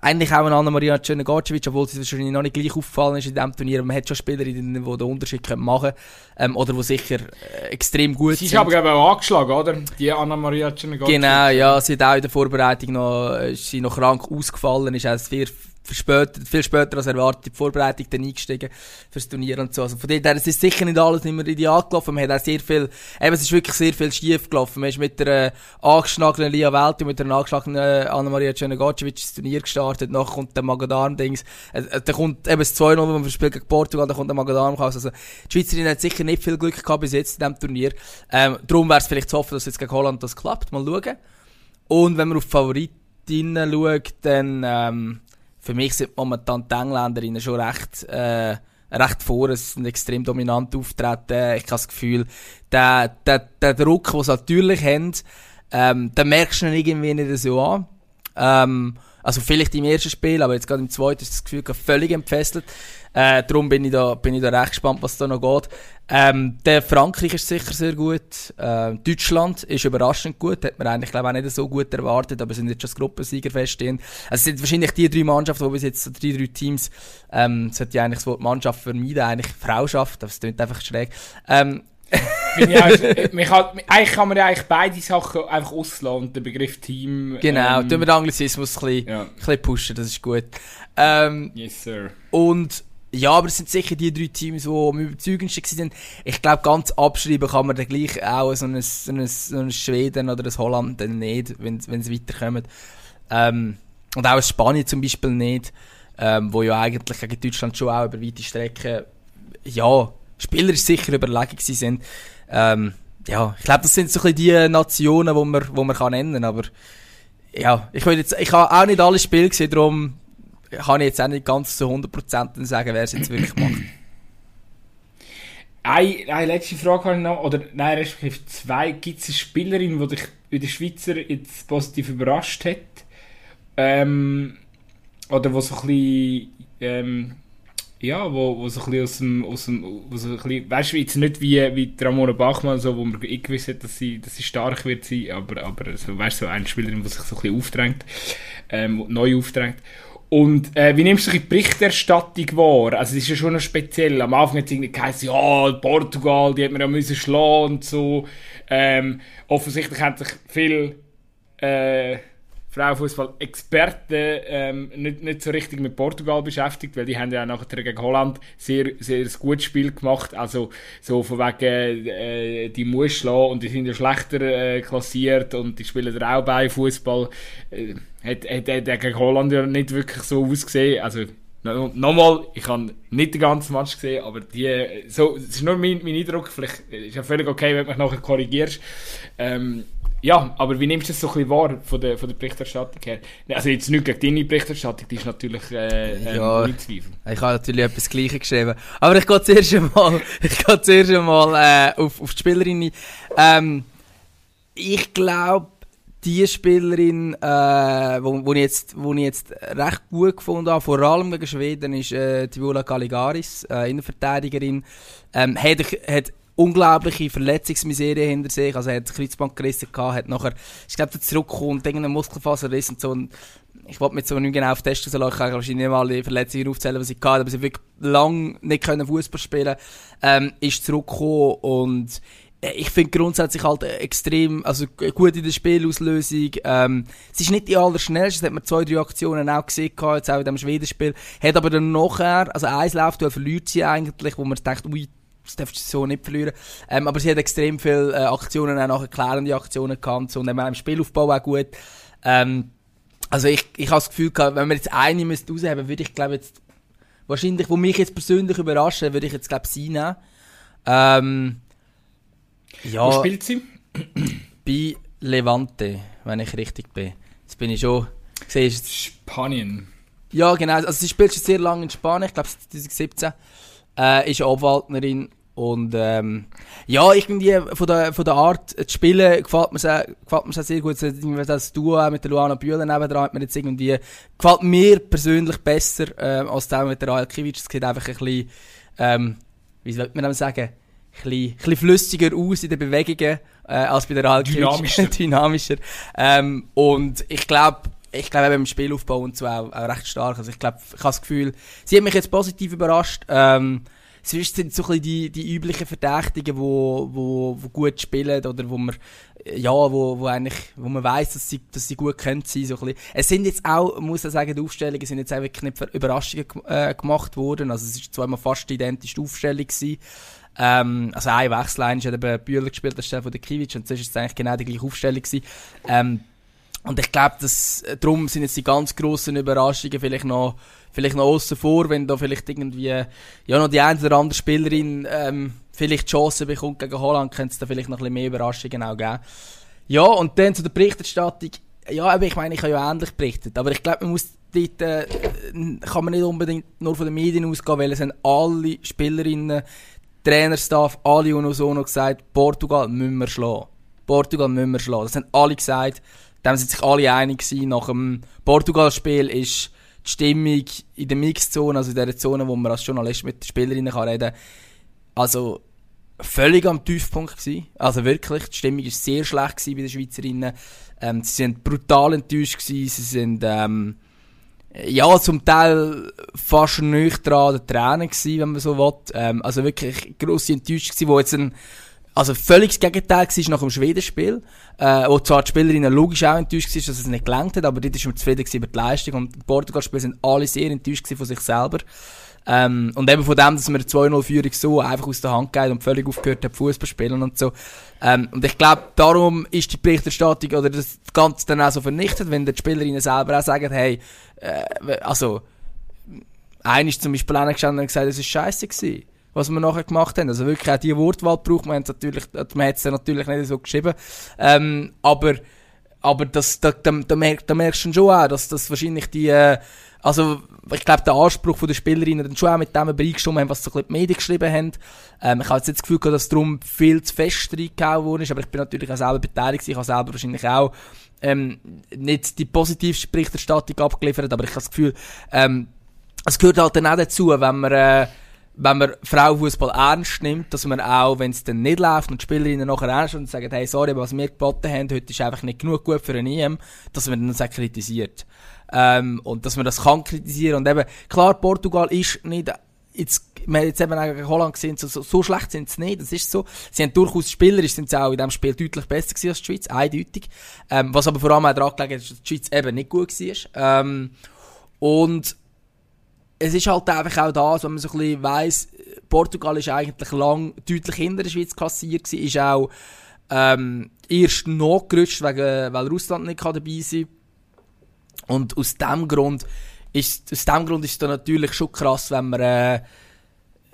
eigentlich auch eine Anna-Maria Czernegocevic, obwohl sie wahrscheinlich noch nicht gleich aufgefallen ist in diesem Turnier. Aber man hat schon Spielerinnen, die den Unterschied machen können, ähm, oder die sicher äh, extrem gut Sie sind. ist aber glaube ich auch angeschlagen, oder? Die Anna-Maria Czernegocevic. Genau, ja, sie hat auch in der Vorbereitung noch, äh, ist sie noch krank ausgefallen, ist erst vier, verspätet, viel später als erwartet die Vorbereitung dann eingestiegen fürs Turnier und so. Also von daher, es ist sicher nicht alles mehr ideal gelaufen. Man hat auch sehr viel, eben, es ist wirklich sehr viel schief gelaufen. Man ist mit der äh, angeschlagenen Lia Welt und mit der angeschlagenen äh, Anna-Maria Czernegocevic ins Turnier gestartet. Nachher kommt der Magadarm-Dings. Äh, äh, dann kommt eben das 2-0, wo man spielt gegen Portugal, dann kommt der Magadarm raus. Also, die Schweizerin hat sicher nicht viel Glück gehabt bis jetzt in diesem Turnier. Ähm, darum wäre es vielleicht zu hoffen, dass jetzt gegen Holland das klappt. Mal schauen. Und wenn man auf Favoritinnen schaut, dann, ähm, für mich sind momentan die Engländerinnen schon recht, äh, recht vor. Es sind extrem dominant auftreten. Ich habe das Gefühl, der, der, der Druck, den sie natürlich haben, ähm, den merkst du dann irgendwie nicht so an. Ähm, also vielleicht im ersten Spiel, aber jetzt gerade im zweiten ist das Gefühl völlig entfesselt. Äh, darum bin ich, da, bin ich da recht gespannt, was da noch geht. Ähm, der Frankreich ist sicher sehr gut. Äh, Deutschland ist überraschend gut. Hat man eigentlich, glaube ich, auch nicht so gut erwartet, aber sind jetzt schon das Gruppensieger feststehen. Also es sind wahrscheinlich die drei Mannschaften, die bis jetzt, so die drei Teams, ähm, sollte ja eigentlich das Wort Mannschaft vermeiden, eigentlich Frauschaft, das klingt einfach schräg. Ähm, Bin ich auch, man kann, eigentlich kann man ja eigentlich beide Sachen einfach auslassen und den Begriff Team. genau, ähm, tun wir den Anglizismus ein bisschen, Ja. ein bisschen pushen, das ist gut. Ähm, Yes, sir. Und ja, aber es sind sicher die drei Teams, die am überzeugendsten sind. Ich glaube, ganz abschreiben kann man dann gleich auch so ein, so ein, so ein Schweden oder ein Holland dann nicht, wenn wenn sie weiterkommen. Ähm, und auch ein Spanien zum Beispiel nicht, ähm, wo ja eigentlich gegen Deutschland schon auch über weite Strecken, ja, spielerisch sicher überlegen sind. Ähm, ja, ich glaube, das sind so ein bisschen die Nationen, wo man, wo man kann nennen, aber ja, ich will jetzt, ich habe auch nicht alle Spiele gesehen, darum kann ich jetzt auch nicht ganz zu 100% sagen, wer es jetzt wirklich macht. Eine, eine letzte Frage habe ich noch, oder nein, respektive zwei. Gibt es eine Spielerin, die dich in der Schweizer jetzt positiv überrascht hat? Ähm, oder wo so ein bisschen, ähm, ja, wo, wo so ein bisschen aus dem, aus dem wo so ein bisschen, weißt du, jetzt nicht wie, wie Ramona Bachmann, so, wo man eh gewusst hat, dass sie, dass sie stark wird sein, aber, aber so, weißt du, so eine Spielerin, die sich so ein bisschen aufdrängt, ähm, neu aufdrängt. Und äh, wie nimmst du die Berichterstattung wahr? Also es ist ja schon noch speziell. Am Anfang hat es irgendwie geheißen, ja, Portugal, die hat man ja müssen schlagen und so. Ähm, offensichtlich haben sich viele äh, Frauenfußball-Experten ähm, nicht, nicht so richtig mit Portugal beschäftigt, weil die haben ja nachher gegen Holland sehr, sehr gutes Spiel gemacht. Also so von wegen, äh, die muss schlagen und die sind ja schlechter äh, klassiert und die spielen ja auch bei Fußball. Äh, hat, hat, hat, gegen Holland ja nicht wirklich so ausgesehen. Also no, nochmal, ich habe nicht den ganzen Match gesehen, aber die, so, das ist nur mein, mein Eindruck. Vielleicht ist ja völlig okay, wenn du mich nachher korrigierst. Ähm, ja, aber wie nimmst du das so ein bisschen wahr von der, von der Berichterstattung her? Also jetzt nicht gegen deine Berichterstattung, die ist natürlich äh, äh, Ja. ohne Zweifel. Ich habe natürlich etwas Gleiches geschrieben. Aber ich gehe zuerst einmal, ich gehe zuerst einmal äh, auf, auf die Spielerin ein. Ähm, ich glaube, die Spielerin, äh, wo, wo, ich jetzt, wo ich jetzt recht gut gefunden habe, vor allem gegen Schweden, ist äh, die Viola Caligaris, äh, Innenverteidigerin. Ähm, hat, hat unglaubliche Verletzungsmiserie hinter sich. Also er hat das Kreuzband gerissen gehabt, hat nachher, ich glaube, zurückgekommen und irgendeinen Muskelfaserriss und so. Und ich wollte mir so nicht genau auf testen, soll ich kann wahrscheinlich nicht mal die Verletzungen aufzählen, was ich hatte, aber sie hat wirklich lang nicht Fußball spielen, ähm, ist zurückgekommen und äh, ich finde grundsätzlich halt extrem, also gut in der Spielauslösung. Ähm, es ist nicht die allerschnellste, das hat man zwei, drei Aktionen auch gesehen, gehabt, jetzt auch in dem Schwedenspiel. Hat aber dann nachher, also eins läuft, verliert sie eigentlich, wo man denkt, ui, das darfst du so nicht verlieren. Ähm, aber sie hat extrem viele äh, Aktionen, auch nachher klärende Aktionen gehabt und dann im Spielaufbau auch gut. Ähm, also ich, ich habe das Gefühl gehabt, wenn wir jetzt eine müsste rausheben, würde ich glaube jetzt, wahrscheinlich, wo mich jetzt persönlich überrascht, würde ich jetzt glaube sie nehmen. Ähm, ja, Wo spielt sie? bei Levante, wenn ich richtig bin. Jetzt bin ich schon, siehst Spanien. ja, genau. Also sie spielt schon sehr lange in Spanien, ich glaube seit 2017. Äh, ist Obwaldnerin Und ähm, ja, irgendwie von der, von der Art zu spielen gefällt mir sehr, gefällt mir sehr, gut. Das, das Duo mit der Luana Bühler nebendran hat mir jetzt irgendwie, gefällt mir persönlich besser äh, als der mit der Rael Kiewicz. Es sieht einfach ein bisschen, ähm, wie soll man das sagen, ein bisschen, ein bisschen flüssiger aus in den Bewegungen äh, als bei der Rael Dynamischer. Dynamischer. Ähm, und ich glaube, ich glaube eben im Spielaufbau und so auch, auch recht stark. Also ich glaube, ich habe das Gefühl, sie hat mich jetzt positiv überrascht. Ähm, sonst sind so ein bisschen die, die üblichen Verdächtigen, wo, wo, wo gut spielen oder wo man, ja, wo, wo eigentlich, wo man weiss, dass sie, dass sie gut können sein, so ein bisschen. Es sind jetzt auch, muss ich sagen, die Aufstellungen sind jetzt auch wirklich nicht Überraschungen äh, gemacht worden. Also es ist zweimal fast die identische Aufstellung gewesen. Ähm, also ein Wechsel, einer hat eben Bühler gespielt anstelle von der Kiewicz und sonst ist es eigentlich genau die gleiche Aufstellung gewesen. Ähm, und ich glaube, dass, äh, darum sind jetzt die ganz grossen Überraschungen vielleicht noch, vielleicht noch außen vor, wenn da vielleicht irgendwie, ja, noch die eine oder andere Spielerin, ähm, vielleicht die Chance bekommt gegen Holland, könnte es da vielleicht noch ein bisschen mehr Überraschungen auch geben. Ja, und dann zu der Berichterstattung. Ja, aber ich meine, ich habe ja ähnlich berichtet, aber ich glaube, man muss dort, äh, kann man nicht unbedingt nur von den Medien ausgehen, weil es sind alle Spielerinnen, Trainerstaff, alle unisono gesagt, Portugal müssen wir schlagen. Portugal müssen wir schlagen. Das haben alle gesagt. Da sind sich alle einig gewesen. Nach dem Portugal-Spiel ist die Stimmung in der Mixzone, also in der Zone, wo man als Journalist mit den Spielerinnen kann reden kann, also völlig am Tiefpunkt gewesen. Also wirklich, die Stimmung war sehr schlecht gewesen bei den Schweizerinnen. Ähm, sie sind brutal enttäuscht gewesen, sie sind, ähm, ja, zum Teil fast nicht dran der Tränen gewesen, wenn man so will. Ähm, also wirklich grosse Enttäuschung gewesen, wo jetzt ein, also völlig das Gegenteil war nach dem Schwedenspiel, äh, wo zwar die Spielerinnen logisch auch enttäuscht waren, dass es nicht gelangt hat, aber dort war man zufrieden über die Leistung und im Portugal-Spiel sind alle sehr enttäuscht von sich selber. Ähm, und eben von dem, dass man 2-0-Führung so einfach aus der Hand geht und völlig aufgehört hat, Fußball spielen und so. Ähm, und ich glaube, darum ist die Berichterstattung oder das Ganze dann auch so vernichtet, wenn die Spielerinnen selber auch sagen, hey, äh, also, einer ist zum Beispiel auch gestanden und gesagt, es war scheiße gewesen, was wir nachher gemacht haben. Also wirklich auch die Wortwahl braucht man, natürlich, man hat es natürlich nicht so geschrieben, ähm, aber, aber das, da, da, da, merk, da merkst du schon auch, dass das wahrscheinlich die, äh, also, ich glaube, der Anspruch der Spielerinnen dann schon auch mit dem übereingestimmt haben, was so ein die Medien geschrieben haben. Ähm, ich habe jetzt nicht das Gefühl gehabt, dass darum viel zu fest reingehauen worden ist, aber ich bin natürlich auch selber beteiligt, ich habe selber wahrscheinlich auch ähm, nicht die positivste Berichterstattung abgeliefert, aber ich habe das Gefühl, ähm, es gehört halt dann auch dazu, wenn man, äh, wenn man Frauenfußball ernst nimmt, dass man auch, wenn es dann nicht läuft und die Spielerinnen nachher ernst und sagen, hey, sorry, was wir geboten haben, heute ist einfach nicht genug gut für ein EM, dass man das kritisiert. Ähm, und dass man das kann kritisieren. Und eben, klar, Portugal ist nicht, jetzt, wir haben jetzt eben auch gegen Holland gesehen, so, so, so schlecht sind sie nicht, das ist so. Sie haben durchaus spielerisch, sind sie auch in diesem Spiel deutlich besser gewesen als die Schweiz, eindeutig. Ähm, was aber vor allem auch daran gelegen ist, dass die Schweiz eben nicht gut war. Ähm, und es ist halt einfach auch das, wenn man so ein bisschen weiss, Portugal ist eigentlich lang deutlich hinter der Schweiz kassiert gewesen, ist auch ähm, erst nachgerutscht, wegen, weil Russland nicht dabei sein. Und aus dem Grund ist, aus dem Grund ist es dann natürlich schon krass, wenn man, äh,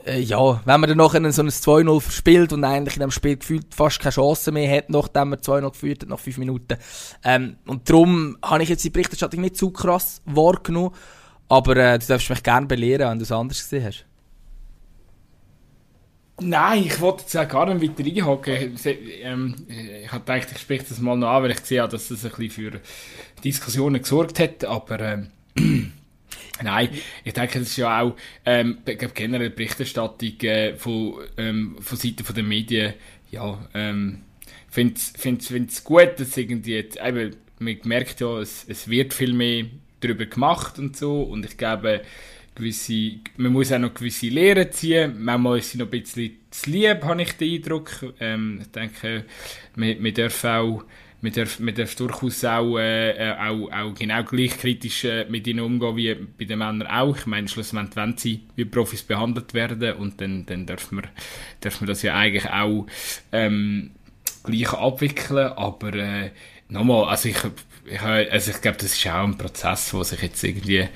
äh, ja, wenn man dann nachher so ein 2-0 verspielt und eigentlich in dem Spiel gefühlt fast keine Chance mehr hat, nachdem man 2-0 geführt hat, nach 5 Minuten. Ähm, und darum habe ich jetzt die Berichterstattung nicht zu krass wahrgenommen, aber äh, du darfst mich gerne belehren, wenn du es anders gesehen hast. Nein, ich wollte jetzt auch gar nicht weiter reinhocken. Ähm, ich habe gedacht, ich spreche das mal noch an, weil ich habe, dass das ein bisschen für Diskussionen gesorgt hat, aber ähm, Nein, ich denke, das ist ja auch ähm, generell Berichterstattung äh, von, ähm, von Seiten der Medien. Ja, ähm, finde es gut, dass irgendwie jetzt, eben, man merkt ja, es, es wird viel mehr darüber gemacht und so und ich glaube, gewisse, man muss auch noch gewisse Lehren ziehen. Manchmal ist sie noch ein bisschen zu lieb, habe ich den Eindruck. Ähm, ich denke, man, man darf auch man darf, man darf durchaus auch, äh, auch, auch genau gleich kritisch äh, mit ihnen umgehen wie bei den Männern auch. Ich meine, schlussendlich wenn sie wie Profis behandelt werden und dann, dann darf, man, darf man das ja eigentlich auch ähm, gleich abwickeln, aber äh, nochmal, also ich, ich, also ich glaube, das ist auch ein Prozess, wo sich jetzt irgendwie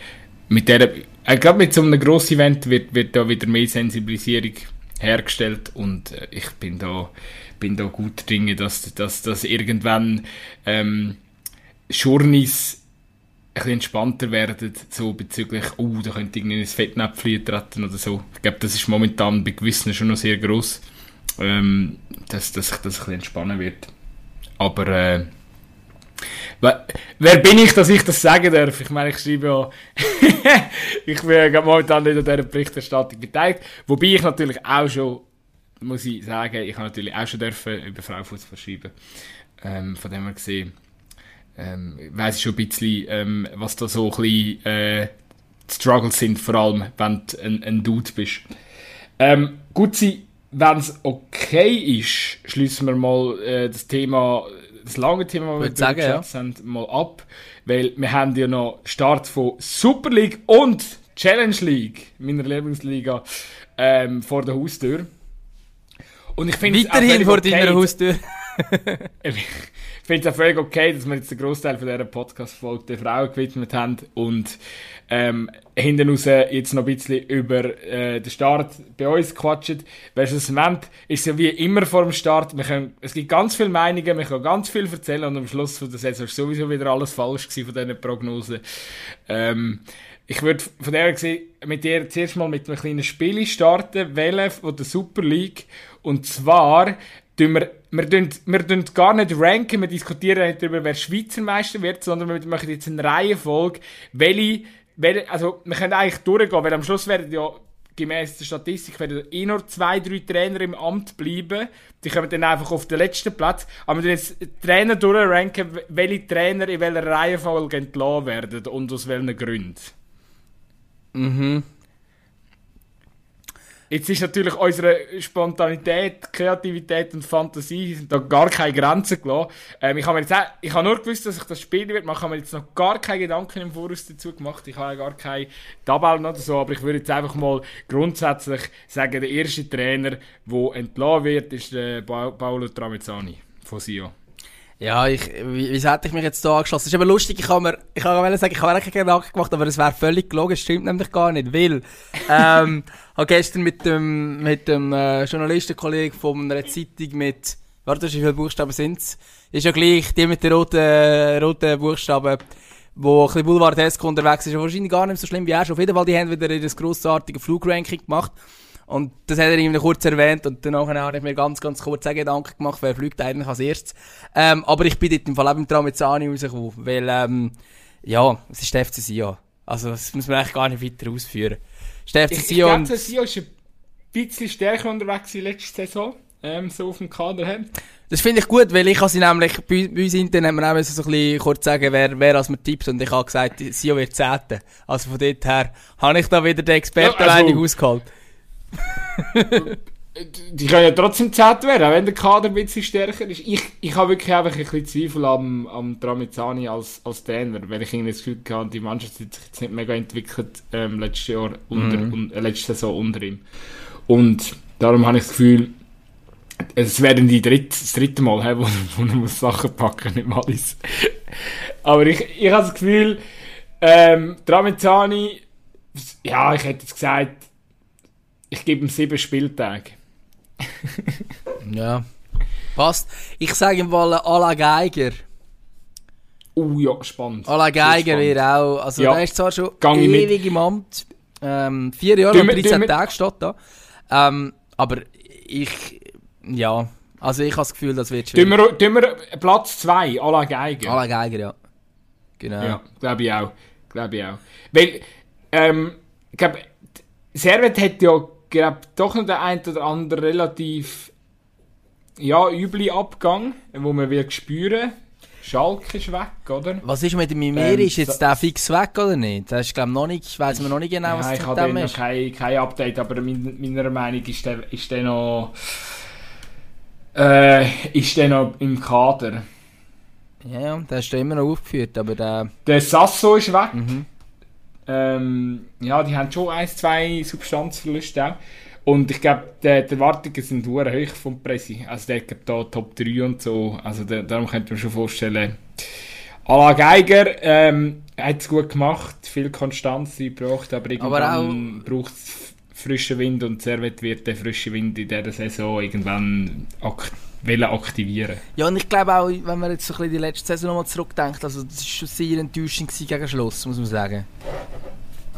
mit der, ich glaube, mit so einem grossen Event wird, wird da wieder mehr Sensibilisierung hergestellt und äh, ich bin da, bin da gut Dinge, dass, dass, dass irgendwann ähm, Journeys bisschen entspannter werden, so bezüglich, oh, da könnte irgendwie ein Fettnäpfchen treten oder so. Ich glaube, das ist momentan bei gewissen schon noch sehr gross, ähm, dass, dass sich das entspannen wird. Aber, äh, wer, bin ich, dass ich das sagen darf? Ich meine, ich schreibe ja, ich bin momentan nicht an dieser Berichterstattung beteiligt, wobei ich natürlich auch schon, muss ich sagen, ich habe natürlich auch schon dürfen über Frauenfußball schreiben. Ähm, von dem her gesehen, ähm, weiss ich schon ein bisschen, ähm, was da so ein bisschen äh, Struggles sind, vor allem, wenn du ein, ein Dude bist. Ähm, gut sein, wenn es okay ist, schließen wir mal äh, das Thema, das lange Thema, Würde das sagen, wir ja. haben, mal ab, weil wir haben ja noch Start von Super League und Challenge League, meiner Lieblingsliga, ähm, vor der Haustür. Und ich finde Weiterhin vor okay, deiner Haustür. ich finde es auch völlig okay, dass wir jetzt den Großteil von dieser Podcast-Folge den Frauen gewidmet haben und ähm, hinten raus jetzt noch ein bisschen über äh, den Start bei uns quatschen. Weil schlussendlich ist es ja wie immer vor dem Start, wir können, es gibt ganz viele Meinungen, man kann ganz viel erzählen und am Schluss von der Saison ist sowieso wieder alles falsch gewesen von diesen Prognosen. Ähm, ich würde von der gesehen mit dir zuerst mal mit einem kleinen Spiel starten, wählen von der Super League. Und zwar tun wir, wir, tun, wir tun gar nicht ranken, wir diskutieren nicht darüber, wer Schweizer Meister wird, sondern wir machen jetzt eine Reihenfolge, welche, welche also wir können eigentlich durchgehen, weil am Schluss werden ja gemäß der Statistik werden eh nur zwei, drei Trainer im Amt bleiben. Die kommen dann einfach auf den letzten Platz. Aber wir jetzt Trainer durchranken, welche Trainer in welcher Reihenfolge entlassen werden und aus welchen Gründen. Mhm. Jetzt ist natürlich unsere Spontanität, Kreativität und Fantasie sind da gar keine Grenzen gelassen. Ähm, ich habe jetzt auch, ich habe nur gewusst, dass ich das Spiel wird machen, habe mir jetzt noch gar keine Gedanken im Voraus dazu gemacht. Ich habe ja gar keine Tabellen oder so, aber ich würde jetzt einfach mal grundsätzlich sagen, der erste Trainer, der entlassen wird, ist der Pa- Paolo Tramezzani von Sion. Ja, ich, wie, wieso hätte ich mich jetzt da angeschlossen? Ist aber lustig, ich habe mir, ich kann mir sagen, ich habe eigentlich keine Gedanken gemacht, aber es wäre völlig gelogen, es stimmt nämlich gar nicht, weil, ähm, habe gestern mit dem, mit dem, äh, Journalistenkollegen von einer Zeitung mit, warte, wie viele Buchstaben sind's? Ist ja gleich, die mit den roten, roten Buchstaben, wo ein bisschen Boulevardesk unterwegs ist, wahrscheinlich gar nicht so schlimm wie er schon. Auf jeden Fall, die haben wieder das grossartige Flugranking gemacht. Und das hat er irgendwie kurz erwähnt und danach habe ich mir ganz, ganz kurz auch Gedanken gemacht, wer fliegt eigentlich als erstes. Ähm, aber ich bin dort im Fall auch beim Tramezzani rausgekommen, weil, ähm, ja, es ist der FC Sion. Also, das muss man eigentlich gar nicht weiter ausführen. Ist der FC Ich, ich Sion. glaube, und- der Sion ist ein bisschen stärker unterwegs in letzter Saison, ähm, so auf dem Kader haben. Das finde ich gut, weil ich habe sie nämlich, bei, bei uns intern haben wir auch so ein bisschen kurz sagen, wer, wer als mir tippt und ich habe gesagt, Sion wird Zehnte. Also von dort her habe ich da wieder den Expertenleitung Ja, also- ausgeholt. Die können ja trotzdem 10 werden, auch wenn der Kader ein bisschen stärker ist. Ich, ich habe wirklich einfach ein bisschen Zweifel am, am Tramezzani als, als Trainer, weil ich irgendwie das Gefühl hatte, die Mannschaft hat sich jetzt nicht mega entwickelt ähm, letztes Jahr unter, un, äh, letzte Saison unter ihm. Und darum habe ich das Gefühl, es wäre die dritte, das dritte Mal, he, wo, wo er muss Sachen packen nicht mal alles. Aber ich, ich habe das Gefühl, ähm, Tramezzani, ja, ich hätte jetzt gesagt, ich gebe ihm sieben Spieltage. Ja. Passt. Ich sage im Fall Ala Geiger. Uh, ja, spannend. Ala Geiger wird auch, also Ja. der ist zwar schon Gang ewig im Amt. Ähm, vier Jahre und wir- 13 tun wir- Tage steht da. Ähm, aber ich, ja, also ich habe das Gefühl, das wird schwierig. tun wir Platz 2, à la Geiger. Ala Geiger, ja. Genau. Ja, glaube ich auch. Glaube ich auch. Weil, ähm, ich glaube, Servet hat ja, glaub, doch noch der ein oder andere relativ, ja, üble Abgang, wo man will spüren. Schalke ist weg, oder? Was ist mit dem Mimiri? Ähm, ist jetzt der fix weg oder nicht? Das ist, glaube ich, noch nicht, weiss man noch nicht genau, was ja, ich habe dem noch kein, kein Update, aber mein, meiner Meinung ist der, ist der noch, äh, ist der noch im Kader. Ja, der ist da immer noch aufgeführt, aber der, Der Sasso ist weg. mhm. Ähm, ja, die haben schon ein, zwei Substanzverluste auch. Und ich glaube, die, die Erwartungen sind sehr hoch vom Pressi. Also der gibt da Top 3 und so. Also da, darum könnte man schon vorstellen. Ala Geiger ähm, hat es gut gemacht, viel Konstanz gebraucht, aber irgendwann braucht es frischen Wind und Servet wird der frische Wind in dieser Saison irgendwann ak wollen aktivieren. Ja, und ich glaube auch, wenn man jetzt so ein bisschen die letzte Saison nochmal zurückdenkt, also das war schon sehr enttäuschend gegen Schluss, muss man sagen.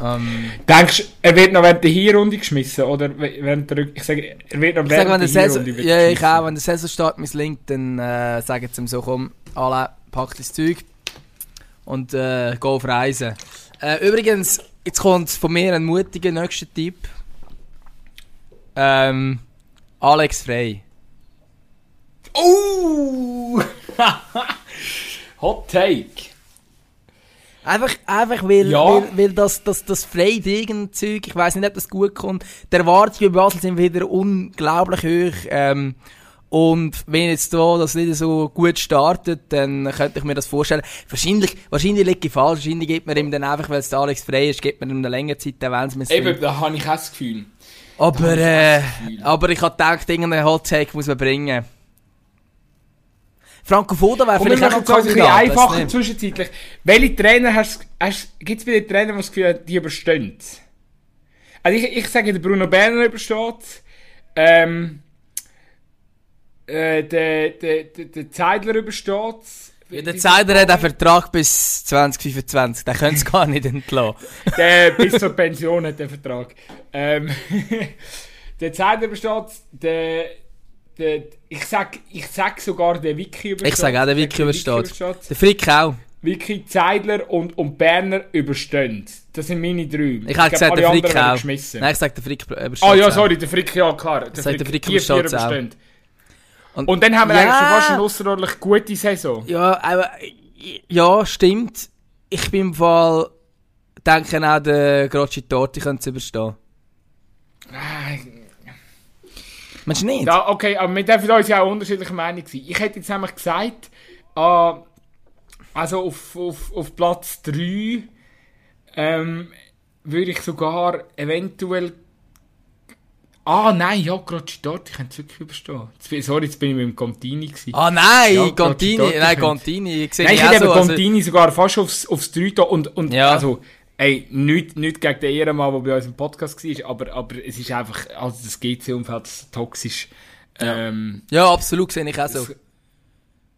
Ähm, Denkst du, er wird noch während der Hinrunde geschmissen? Oder während der, ich sage, er wird noch ich sage, während wenn der Saison, ja, ich geschmissen. auch, wenn der Saisonstart misslingt, dann äh, sagen sie ihm so, komm, alle, pack das Zeug und äh, geh auf Reisen. Äh, übrigens, jetzt kommt von mir ein mutiger nächster Tipp. Ähm, Alex Frey. Oh! Hot Take. Einfach, einfach weil, Ja. weil, weil das, das, das Freidegen-Zeug, ich weiß nicht, ob das gut kommt. Die Erwartungen bei Basel sind wieder unglaublich hoch. Ähm, und wenn jetzt da das nicht so gut startet, dann könnte ich mir das vorstellen. Wahrscheinlich, wahrscheinlich liegt ich falsch. Wahrscheinlich gibt man ihm dann einfach, weil es der Alex frei ist, gibt man ihm eine längere Zeit, dann wenn es mir Eben, da habe ich auch das Gefühl. Aber, äh, aber ich habe gedacht, irgendeinen Hot Take muss man bringen. Franco Foda wäre vielleicht auch noch ein bisschen einfacher nicht. zwischenzeitlich. Welche Trainer hast du, gibt es bei den Trainern, die das Gefühl haben, die überstehen? Also ich, ich sage, der Bruno Berner übersteht. Ähm, äh, der, der, der, der Zeidler übersteht. Ja, der Zeider hat einen Vertrag bis 2025, den können sie gar nicht entlassen. Der bis zur Pension hat den Vertrag. Ähm, der Zeidler übersteht. Der, der, ich sag, ich sag sogar, der Wiki übersteht. Ich sage auch, der Wiki übersteht. Der Frick auch. Wiki, Zeidler und, und Berner überstehen. Das sind meine drei. Ich habe glaub, gesagt, der Frick auch. Nein, ich sage, der Frick übersteht Ah ja, auch. sorry, der Frick, ja klar. Der sag, der Frick die vier übersteht's auch. Und- Und, dann haben wir Ja. eigentlich schon fast eine außerordentlich gute Saison. Ja, aber, ja, stimmt. Ich bin im Fall, denke auch, der Grocci Torti könnte es überstehen. Ah, Meinst du nicht? Ja, okay, aber wir dürfen uns ja auch unterschiedliche Meinung sein. Ich hätte jetzt nämlich gesagt, äh, also auf, auf, auf Platz 3 ähm, würde ich sogar eventuell. Ah, nein, ja, dort, ich könnte es wirklich überstehen. Sorry, jetzt bin ich mit dem Contini gewesen. Ah nein, Ja, Contini, Torti nein, Contini, ich sehe Nein, ich hätte so, also- Contini sogar fast aufs, aufs 3 da und, und Ja. also, ey, nicht, nicht gegen den Ehrenmann, der bei uns im Podcast war, aber, aber es ist einfach, also das GC-Umfeld ist toxisch. Ähm, Ja, absolut, sehe ich auch so.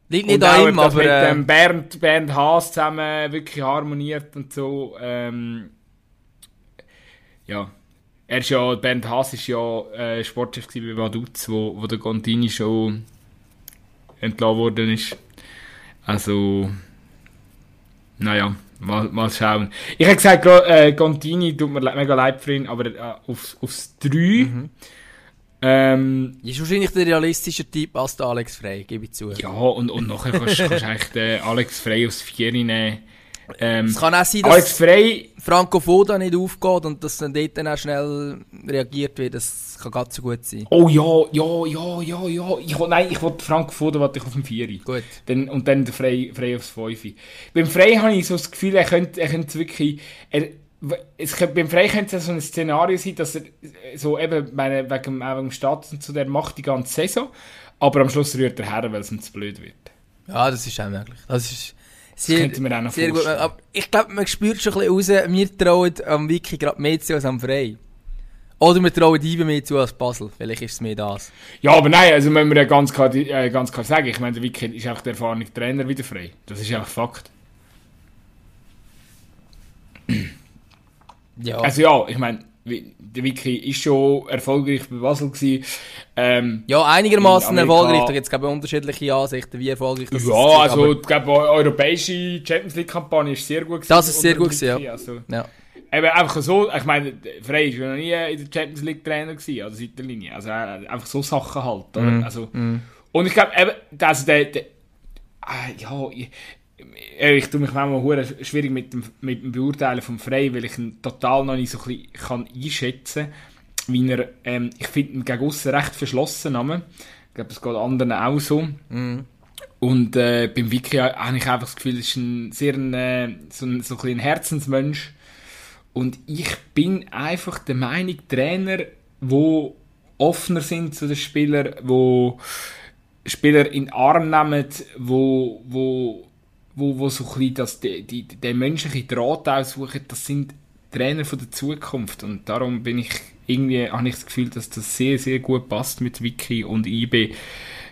Liegt nicht an ihm, aber... mit Äh, dem Bernd, Bernd Haas zusammen wirklich harmoniert und so. Ähm, ja. Er ist ja, Bernd Haas ist ja äh, Sportchef bei Vaduz, wo, wo der Contini schon entlassen worden ist. Also, naja, mal, mal schauen. Ich hätte gesagt, äh, Contini tut mir mega leid für ihn, aber äh, aufs, aufs 3. Mhm. Ähm, ist wahrscheinlich der realistische Typ als der Alex Frey, gebe ich zu. ja, und, und nachher kannst, kannst du eigentlich den Alex Frey aufs 4 nehmen. Ähm, Es kann auch sein, dass Frey, Franco Foda nicht aufgeht und dass dann dort dann auch schnell reagiert wird. Das kann ganz so gut sein. oh ja, ja, ja, ja, ja. Ich, nein, ich wollte Frank Foda wollte ich auf dem 4. Gut. Dann, und dann der Frey, Frey aufs 5. Beim Frey habe ich so das Gefühl, er könnte, er könnte wirklich. Er, es könnte, beim Frey könnte es so ein Szenario sein, dass er so eben meine, wegen, wegen dem Status und so, der macht die ganze Saison, aber am Schluss rührt er her, weil es ihm zu blöd wird. Ja, das ist auch möglich. Das ist sehr, könnte man auch noch sehr gut. vorstellen. Aber ich glaube, man spürt schon ein bisschen raus, wir trauen am Wiki gerade mehr zu als am Frey. Oder wir trauen Ibe mehr zu als Basel. Vielleicht ist es mehr das. Ja, aber nein, also müssen wir ja ganz klar, äh, ganz klar sagen, ich meine, der Wiki ist einfach der erfahrene Trainer wieder frei. Das ist einfach Fakt. Ja. Also ja, ich meine, der Wiki ist schon erfolgreich bei Basel gewesen. Ähm, ja, einigermaßen erfolgreich. Da gibt es glaube ich unterschiedliche Ansichten, wie erfolgreich das ja, ist. also aber- ich glaube, die europäische Champions League Kampagne ist sehr gut gewesen. Das ist sehr gut gewesen, ja. Also, Ja. eben einfach so, ich meine, Frey ja noch nie in der Champions League Trainer gewesen, an der Seitenlinie. Also äh, einfach so Sachen halt? Mhm. Also, Und ich glaube, eben, also der, der ah, ja, ich, äh, ich tue mich manchmal schwierig mit dem, mit dem Beurteilen vom Frey, weil ich ihn total noch nicht so ein kann einschätzen kann, wie er, ähm, ich finde ihn gegen aussen recht verschlossen. Ich glaube, es geht anderen auch so. Und äh, beim Wiki habe ich einfach das Gefühl, er ist ein sehr ein, äh, so ein, so ein, bisschen ein Herzensmensch. Und ich bin einfach der Meinung, Trainer, wo offener sind zu den Spielern, wo Spieler in den Arm nehmen, wo, wo, wo, wo so ein bisschen das, die, die, den menschlichen Draht aussuchen, das sind Trainer von der Zukunft. Und darum bin ich irgendwie, habe ich das Gefühl, dass das sehr, sehr gut passt mit Wiki und IB.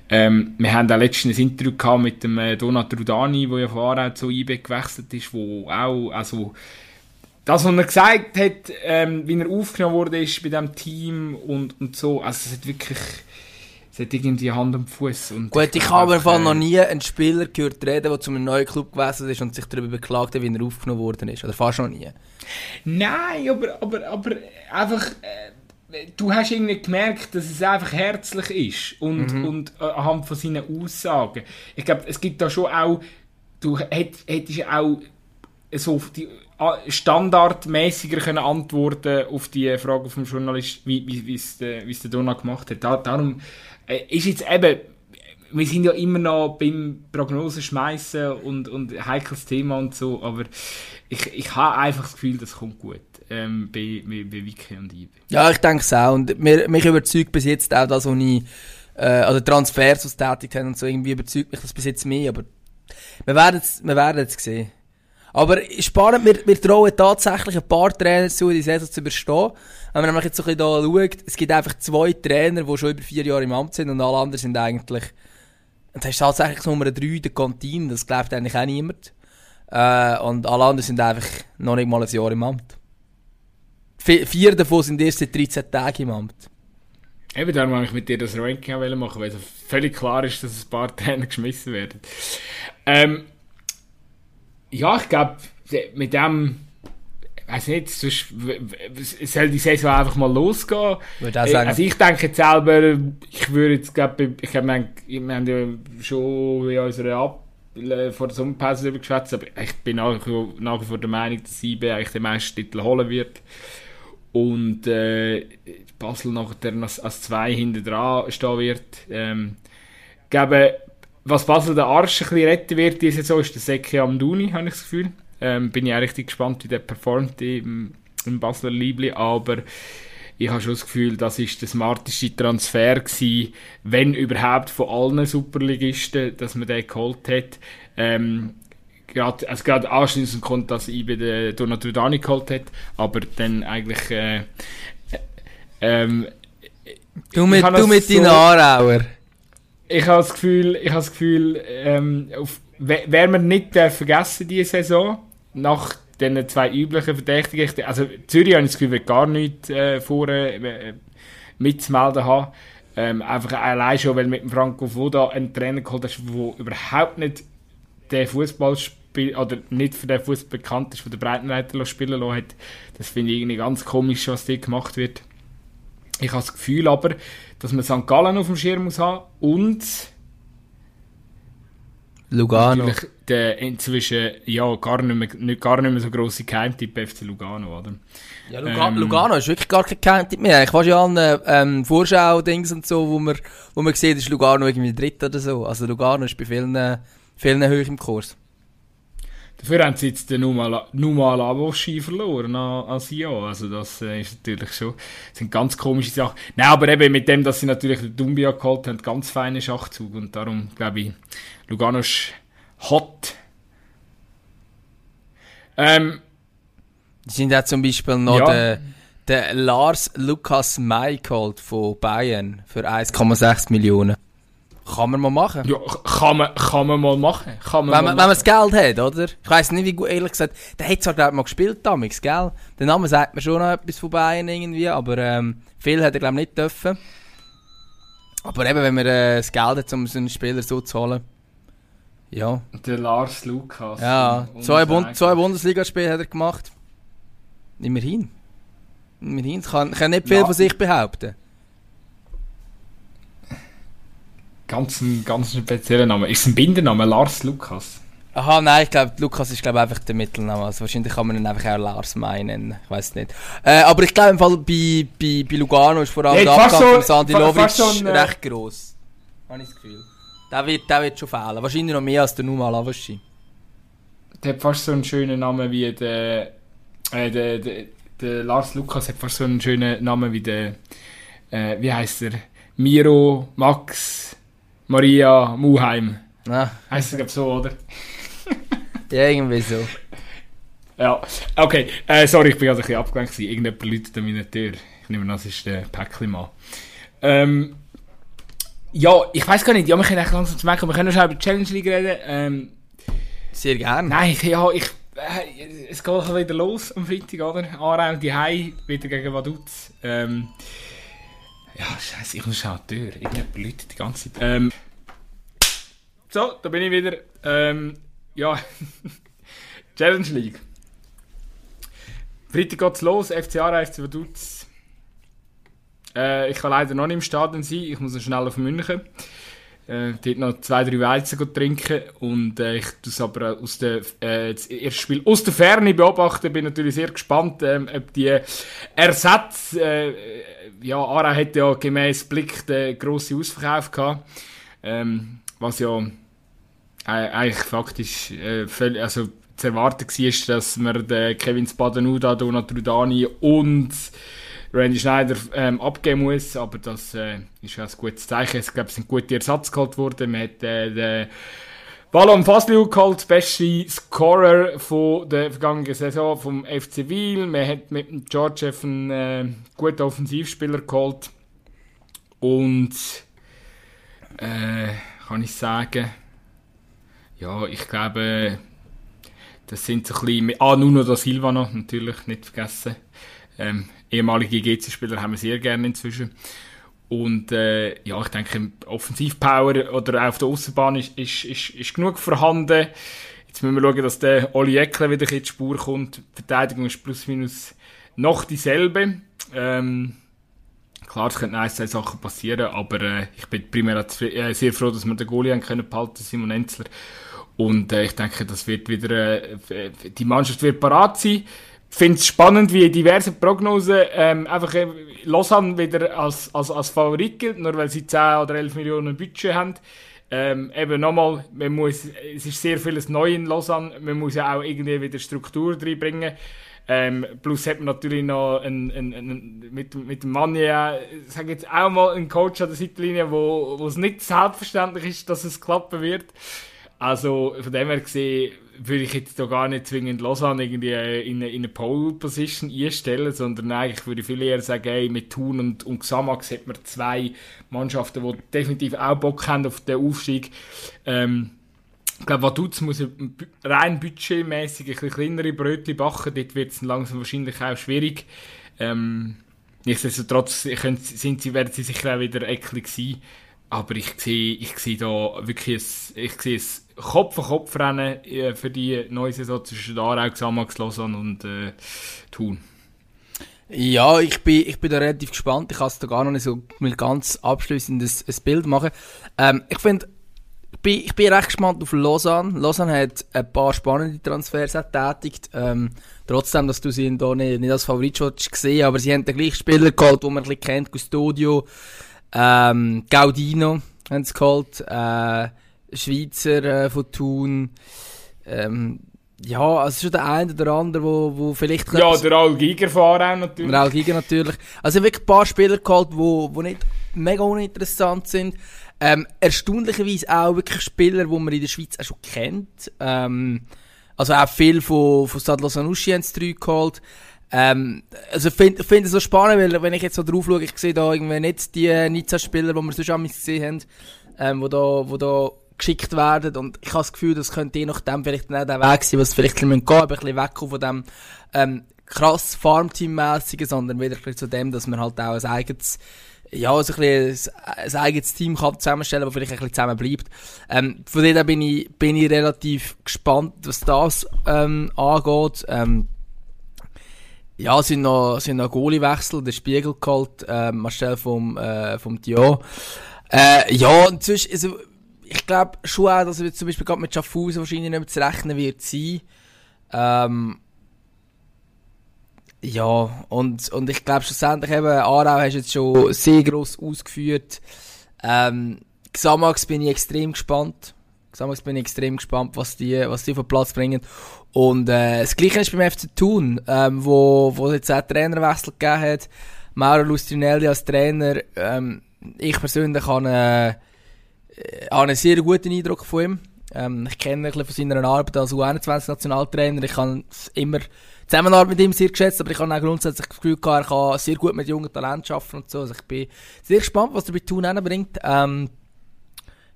Ähm, wir haben auch letztens ein Interview gehabt mit dem äh, Donat Rudani, der ja vorher zu IB gewechselt ist, wo auch, also, das, was er gesagt hat, ähm, wie er aufgenommen wurde ist bei diesem Team und, und so, also es hat wirklich, es hat irgendwie Hand und Fuß. Gut, ich habe einfach noch nie einen Spieler gehört reden, der zu einem neuen Club gewechselt ist und sich darüber beklagt hat, wie er aufgenommen worden ist. Oder fast noch nie. Nein, aber, aber, aber einfach, äh, du hast irgendwie gemerkt, dass es einfach herzlich ist und, Mhm. und äh, anhand von seinen Aussagen. Ich glaube, es gibt da schon auch, du hätt- hättest ja auch so die äh, standardmäßiger können antworten auf die Frage vom Journalist, wie, wie, wie es der, der Donna gemacht hat. Da, darum äh, ist jetzt eben, wir sind ja immer noch beim Prognosen schmeißen und, und heikles Thema und so, aber ich, ich habe einfach das Gefühl, das kommt gut ähm, bei, bei, Wiki und Ibe. Ja, ich denke es auch. Und mir, mich überzeugt bis jetzt auch das, was ich, äh, also Transfers, die tätigt haben und so, irgendwie überzeugt mich das bis jetzt mehr, aber wir werden es, wir werden es sehen. Aber spannend, wir, wir trauen tatsächlich ein paar Trainer zu, die Saison zu überstehen. Wenn man nämlich jetzt so ein bisschen da schaut, es gibt einfach zwei Trainer, die schon über vier Jahre im Amt sind und alle anderen sind eigentlich, das ist tatsächlich Nummer drei, der Kantin, das glaubt eigentlich auch niemand. Äh, und alle anderen sind einfach noch nicht mal ein Jahr im Amt. Vi- Vier davon sind erst seit 13 Tagen im Amt. Eben darum wollte ich mit dir das Ranking auch machen, weil es völlig klar ist, dass ein paar Trainer geschmissen werden. Ähm, ja, ich glaube, mit dem, ich weiß nicht, sonst soll die Saison einfach mal losgehen. Würde auch Äh, sagen. Also ich denke jetzt selber, ich würde jetzt glaube ich, wir wir haben ja schon in unserer Ab vor der Sommerpause darüber geschwätzt, aber ich bin nach, nach wie vor der Meinung, dass IB eigentlich den meisten Titel holen wird. Und äh, Basel nachher als, als zwei hinten dran stehen wird. Ähm, glaube, was Basel den Arsch ein bisschen retten wird diese Saison, ist der Seki Amdouni, habe ich das Gefühl. Ähm, bin ich auch richtig gespannt, wie der performt im, im Basler Liebli, aber ich habe schon das Gefühl, das ist der smarteste Transfer gewesen, wenn überhaupt von allen Superligisten, dass man den geholt hat. Ähm, gerade, also gerade anschließend kommt, dass IB den Donato Dani geholt hat, aber dann eigentlich äh, äh, ähm, Du mit, Ich du mit so- deinen Aarauer. Ich habe das Gefühl, ich habe das Gefühl, ähm, auf, wer man nicht darf vergessen diese Saison, nach den zwei üblichen Verdächtigen, also Zürich habe ich das Gefühl, wird gar nichts äh, vor äh, mitzumelden haben. Ähm, einfach allein schon, weil mit dem Franco Foda einen Trainer geholt hast, der überhaupt nicht den Fußball spielt oder nicht für den Fußball bekannt ist, der Breitenreiter spielen lassen hat. Das finde ich irgendwie ganz komisch, was dort gemacht wird. Ich habe das Gefühl aber, dass man St. Gallen auf dem Schirm muss haben und Lugano. natürlich der inzwischen ja, gar, nicht mehr, nicht, gar nicht mehr so grosse Geheimtipp FC Lugano, oder? Ja, Luga Ähm, Lugano ist wirklich gar kein Geheimtipp mehr. Ich weiß ja an ähm, Vorschau-Dings und so, wo man, wo man sieht, ist Lugano irgendwie dritt oder so. Also Lugano ist bei vielen, vielen hoch im Kurs. Dafür haben sie jetzt Numa Numa Lavoschi verloren an, an Sion. Also das äh, ist natürlich schon, das sind ganz komische Sachen. Nein, aber eben mit dem, dass sie natürlich den Dumbia geholt haben, ganz feine Schachzug und darum glaube ich, Lugano ist hot. Ähm, sind auch zum Beispiel noch Ja. der, der Lars Lukas May geholt von Bayern für 1,6 Millionen. Kann man mal machen. ja, kann man, kann man mal machen. Kann man Wenn man, wenn man das Geld hat, oder? Ich weiss nicht, wie gut, ehrlich gesagt, der hat zwar, glaub ich, mal gespielt damals, gell? Der Name sagt mir schon noch etwas von Bayern irgendwie, aber ähm, viel hat er, glaube ich, nicht dürfen. Aber eben, wenn man äh, das Geld hat, um so einen Spieler so zu holen. Ja. Der Lars Lukas. Ja, zwei, und Bund zwei Bundesligaspiele hat er gemacht. Immerhin. Immerhin. Kann, kann nicht viel Ja. von sich behaupten. Ganz ein, ganz ein spezieller Name. Ist es ein Bindername? Lars Lukas? Aha, nein, ich glaube, Lukas ist glaub, einfach der Mittelname. Also wahrscheinlich kann man ihn einfach auch Lars May nennen. Ich weiß nicht. Äh, aber ich glaube im Fall bei, bei, bei Lugano ist vor allem Ja, der Abgang so- von Sandy fa- Lovic so ein, äh, recht gross. Habe ich das Gefühl. Der wird, der wird schon fehlen. Wahrscheinlich noch mehr als der Numa Lavaschi. Der hat fast so einen schönen Namen wie der, äh, der, der, der Lars Lukas hat fast so einen schönen Namen wie der, äh, wie heißt er? Miro, Max, Maria, Muheim. Na, Heißt er, glaube so, oder? ja, irgendwie so. Ja, okay. Äh, sorry, ich bin gerade ein bisschen abgelenkt. gewesen. Irgendjemand läutet an meiner Tür. Ich nehme an, das ist der Päckli-Mann. Ähm, Ja, ich weiß gar nicht, ja, wir können eigentlich langsam zu merken, wir können schon über die Challenge League reden. Ähm, Sehr gerne. nein, ja, ich, äh, es geht wieder los am Freitag, oder? Aarau, die Hai, wieder gegen Vaduz. Ähm, ja, scheiße, ich muss schon an die Tür. Irgendjemand läutet die ganze Zeit. Ähm, so, da bin ich wieder. Ähm, ja, Challenge League. Freitag geht's los, FC Aarau, FC Vaduz. Äh, ich kann leider noch nicht im Stadion sein, ich muss noch schnell auf München. Äh, dort noch zwei, drei Weizen trinken. Und äh, ich es aber aus der, äh, das erste Spiel aus der Ferne beobachten, bin natürlich sehr gespannt, ähm, ob die Ersatz, äh, ja, Aarau hat ja gemäß Blick den grossen Ausverkauf gehabt, ähm, was ja eigentlich faktisch äh, völlig, also zu erwarten war, dass man den Kevin Spadenuda, Donat Rudani und Randy Schneider ähm, abgeben muss, aber das äh, ist ja ein gutes Zeichen. Ich glaube, es sind gute Ersatz geholt worden. Man hat äh, den Ballon Fasliu geholt, beste Scorer von der vergangenen Saison vom FC Wiel. Man hat mit dem George einen äh, guten Offensivspieler geholt. Und äh, kann ich sagen, ja, ich glaube, das sind so ein bisschen... Ah, Nuno da Silva noch, natürlich, nicht vergessen. Ähm, ehemalige GC-Spieler haben wir sehr gerne inzwischen. Und äh, ja, ich denke, Offensivpower oder auf der Außenbahn ist, ist, ist, ist genug vorhanden. Jetzt müssen wir schauen, dass der Oli Eckler wieder in die Spur kommt. Die Verteidigung ist plus minus noch dieselbe. Ähm, klar, es können ein, Sachen passieren, aber äh, ich bin primär äh, sehr froh, dass wir den Goalie haben können behalten, Simon Enzler. Und äh, ich denke, das wird wieder, äh, die Mannschaft wird parat sein. Finde es spannend, wie diverse Prognosen ähm, einfach äh, Lausanne wieder als, als, als Favorit gilt, nur weil sie 10 oder 11 Millionen Budget haben. Ähm, eben nochmal, man muss, es ist sehr vieles neu in Lausanne, man muss ja auch irgendwie wieder Struktur reinbringen. Ähm, plus hat man natürlich noch einen, einen, einen, mit, mit dem Mann ja, sage jetzt auch mal einen Coach an der Seitenlinie, wo, wo es nicht selbstverständlich ist, dass es klappen wird. Also von dem her gesehen würde ich jetzt gar nicht zwingend Lausanne irgendwie in eine, in eine Pole-Position einstellen, sondern eigentlich würde ich viel eher sagen, hey, mit Thun und, und Xamax hat man zwei Mannschaften, die definitiv auch Bock haben auf den Aufstieg. Ähm, ich glaube, Vaduz muss rein budgetmäßig ein bisschen kleinere Brötchen backen, dort wird es langsam wahrscheinlich auch schwierig. Ähm, nichtsdestotrotz sind sie, werden sie sicher auch wieder eklig sein. Aber ich sehe, ich sehe da wirklich ein, ich sehe ein Kopf-an-Kopf-Rennen äh, für die neue Saison zwischen Aarau, Xamax, Lausanne und äh, Thun. Ja, ich bin, ich bin da relativ gespannt. Ich kann es da gar noch nicht so mit ganz abschließend ein, Bild machen. Ähm, ich finde, ich bin, ich bin recht gespannt auf Lausanne. Lausanne hat ein paar spannende Transfers getätigt. Ähm, trotzdem, dass du sie da nicht, nicht als Favorit schon gesehen aber sie haben den gleichen Spieler geholt, den man ein bisschen kennt, Custodio, ähm, Gaudino haben sie geholt, äh, Schweizer äh, von Thun, ähm, ja, also schon der eine oder andere, wo, wo vielleicht... Ja, der Al Giger von Aarau natürlich. Der Al Giger natürlich. Also wirklich ein paar Spieler geholt, wo, wo nicht mega uninteressant sind. Ähm, erstaunlicherweise auch wirklich Spieler, die man in der Schweiz auch schon kennt. Ähm, also auch viel von, von Stade Lausanne haben sie geholt. Ähm, also ich finde find es so spannend, weil wenn ich jetzt so drauf schaue, ich sehe da irgendwie nicht die Nizza-Spieler, die wir sonst auch gesehen haben, ähm, wo da, wo da geschickt werden und ich habe das Gefühl, das könnte je nachdem vielleicht nicht der Weg sein, was vielleicht ein bisschen gehen, ein bisschen wegkommen von dem ähm, krass Farmteam-mässigen, sondern wieder ein bisschen zu dem, dass man halt auch ein eigenes ja, also ein, bisschen ein, eigenes Team kann zusammenstellen, das vielleicht ein bisschen zusammen bleibt. Ähm, von dem bin ich, bin ich relativ gespannt, was das ähm, angeht. Ähm, ja, sind noch, sind noch Goalie-Wechsel, der Spiegel geholt, äh, Marcel vom, äh, vom Dio. Äh, ja, und sonst, also, ich glaube schon auch, dass er zum Beispiel gerade mit Schaffhausen wahrscheinlich nicht mehr zu rechnen wird sein. Ähm, ja, und, und ich glaube schlussendlich eben, Aarau hast jetzt schon sehr gross ausgeführt. Ähm, Xamax bin ich extrem gespannt. Xamax bin ich extrem gespannt, was die, was die auf Platz bringen. Und äh, das Gleiche ist beim FC Thun, ähm, wo, wo jetzt auch Trainerwechsel gegeben hat. Mauro Lustrinelli als Trainer. Ähm, ich persönlich habe, äh, habe einen sehr guten Eindruck von ihm. Ähm, ich kenne ein bisschen von seiner Arbeit als U21-Nationaltrainer. Ich habe immer Zusammenarbeit mit ihm sehr geschätzt, aber ich habe auch grundsätzlich das Gefühl gehabt, er kann sehr gut mit jungen Talenten arbeiten und so. Also ich bin sehr gespannt, was er bei Thun bringt. Ähm,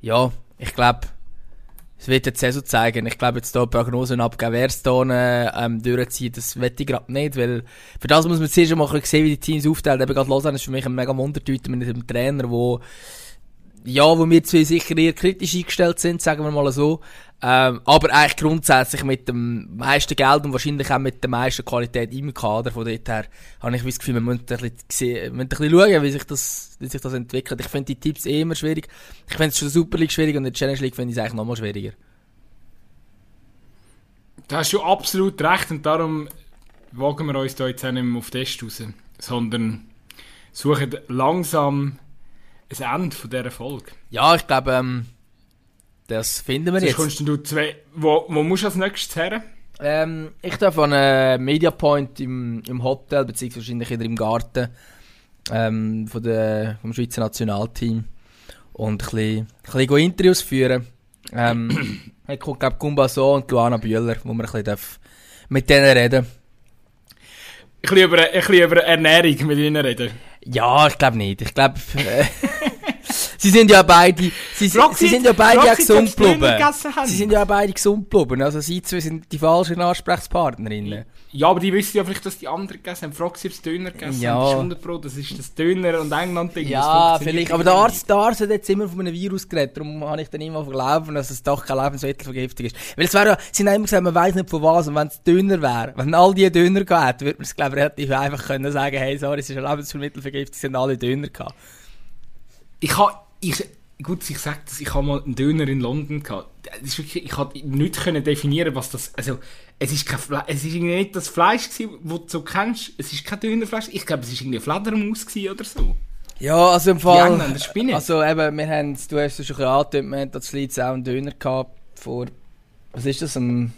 ja, ich glaube, es wird jetzt Saison zeigen. Ich glaube, jetzt hier Prognosen abgeben, wer es hier ähm, durchzieht, das wette ich gerade nicht, weil für das muss man zuerst mal sehen, wie die Teams aufteilen. Eben gerade Lausanne ist für mich ein mega Wundertüte mit einem Trainer, wo ja, wo wir zwei sicher eher kritisch eingestellt sind, sagen wir mal so. Ähm, aber eigentlich grundsätzlich mit dem meisten Geld und wahrscheinlich auch mit der meisten Qualität im Kader. Von dort her habe ich das Gefühl, wir müssen ein bisschen, müssen ein bisschen schauen, wie sich das, wie sich das entwickelt. Ich finde die Tipps eh immer schwierig. Ich finde es schon Super schwierig und in der Challenge League finde ich es eigentlich nochmal schwieriger. Da hast du absolut recht und darum wagen wir uns da jetzt auch nicht mehr auf Test raus, sondern suchen langsam ein Ende von dieser Folge. Ja, ich glaube, ähm, das finden wir Sonst jetzt. kommst du zwei, wo, wo musst du als nächstes her? Ähm, ich darf an einem Media Point im, im Hotel, beziehungsweise wahrscheinlich wieder im Garten ähm, von der, vom Schweizer Nationalteam und ein bisschen, ein bisschen Interviews führen. Ähm, ich glaube Gumbaso und Luana Bühler, wo wir ein bisschen mit denen reden bisschen über, ein bisschen über Ernährung mit ihnen reden. Ja, ich glaube nicht. Ich glaube, sie sind ja beide, sie, Frag sie sind ja beide ja gesund geblieben. Sie sind ja beide gesund geblieben. Also sie zwei sind die falschen Ansprechpartnerinnen. Ja, aber die wissen ja vielleicht, dass die anderen gegessen haben. Frag sie, ob Döner gegessen Ja. haben. Das ist 100 Pro, das ist das Döner und England-Ding. Ja, vielleicht. Aber der Arzt, der Arzt hat jetzt immer von einem Virus geredet. Darum habe ich dann immer glauben, dass es doch keine Lebensmittelvergiftung ist. Weil es wäre ja, sie haben immer gesagt, man weiß nicht von was. Und wenn es Döner wäre, wenn all die Döner gehabt würde man es, glaube ich, relativ einfach können sagen, hey, sorry, es ist eine Lebensmittelvergiftung, es sind alle Döner gehabt. Ich habe, ich, gut, ich sage das, ich habe mal einen Döner in London gehabt. Das ist wirklich, ich konnte nicht können definieren, was das, also, es ist kein Fle es ist irgendwie nicht das Fleisch gewesen, das du so kennst. Es ist kein Dönerfleisch. Ich glaube, es ist irgendwie Fledermaus gewesen oder so. Ja, also im Die Fall. Engländer spinnen. Also eben, wir haben, du hast es schon angetönt, wir haben das Leeds auch einen Döner gehabt vor, was ist das, am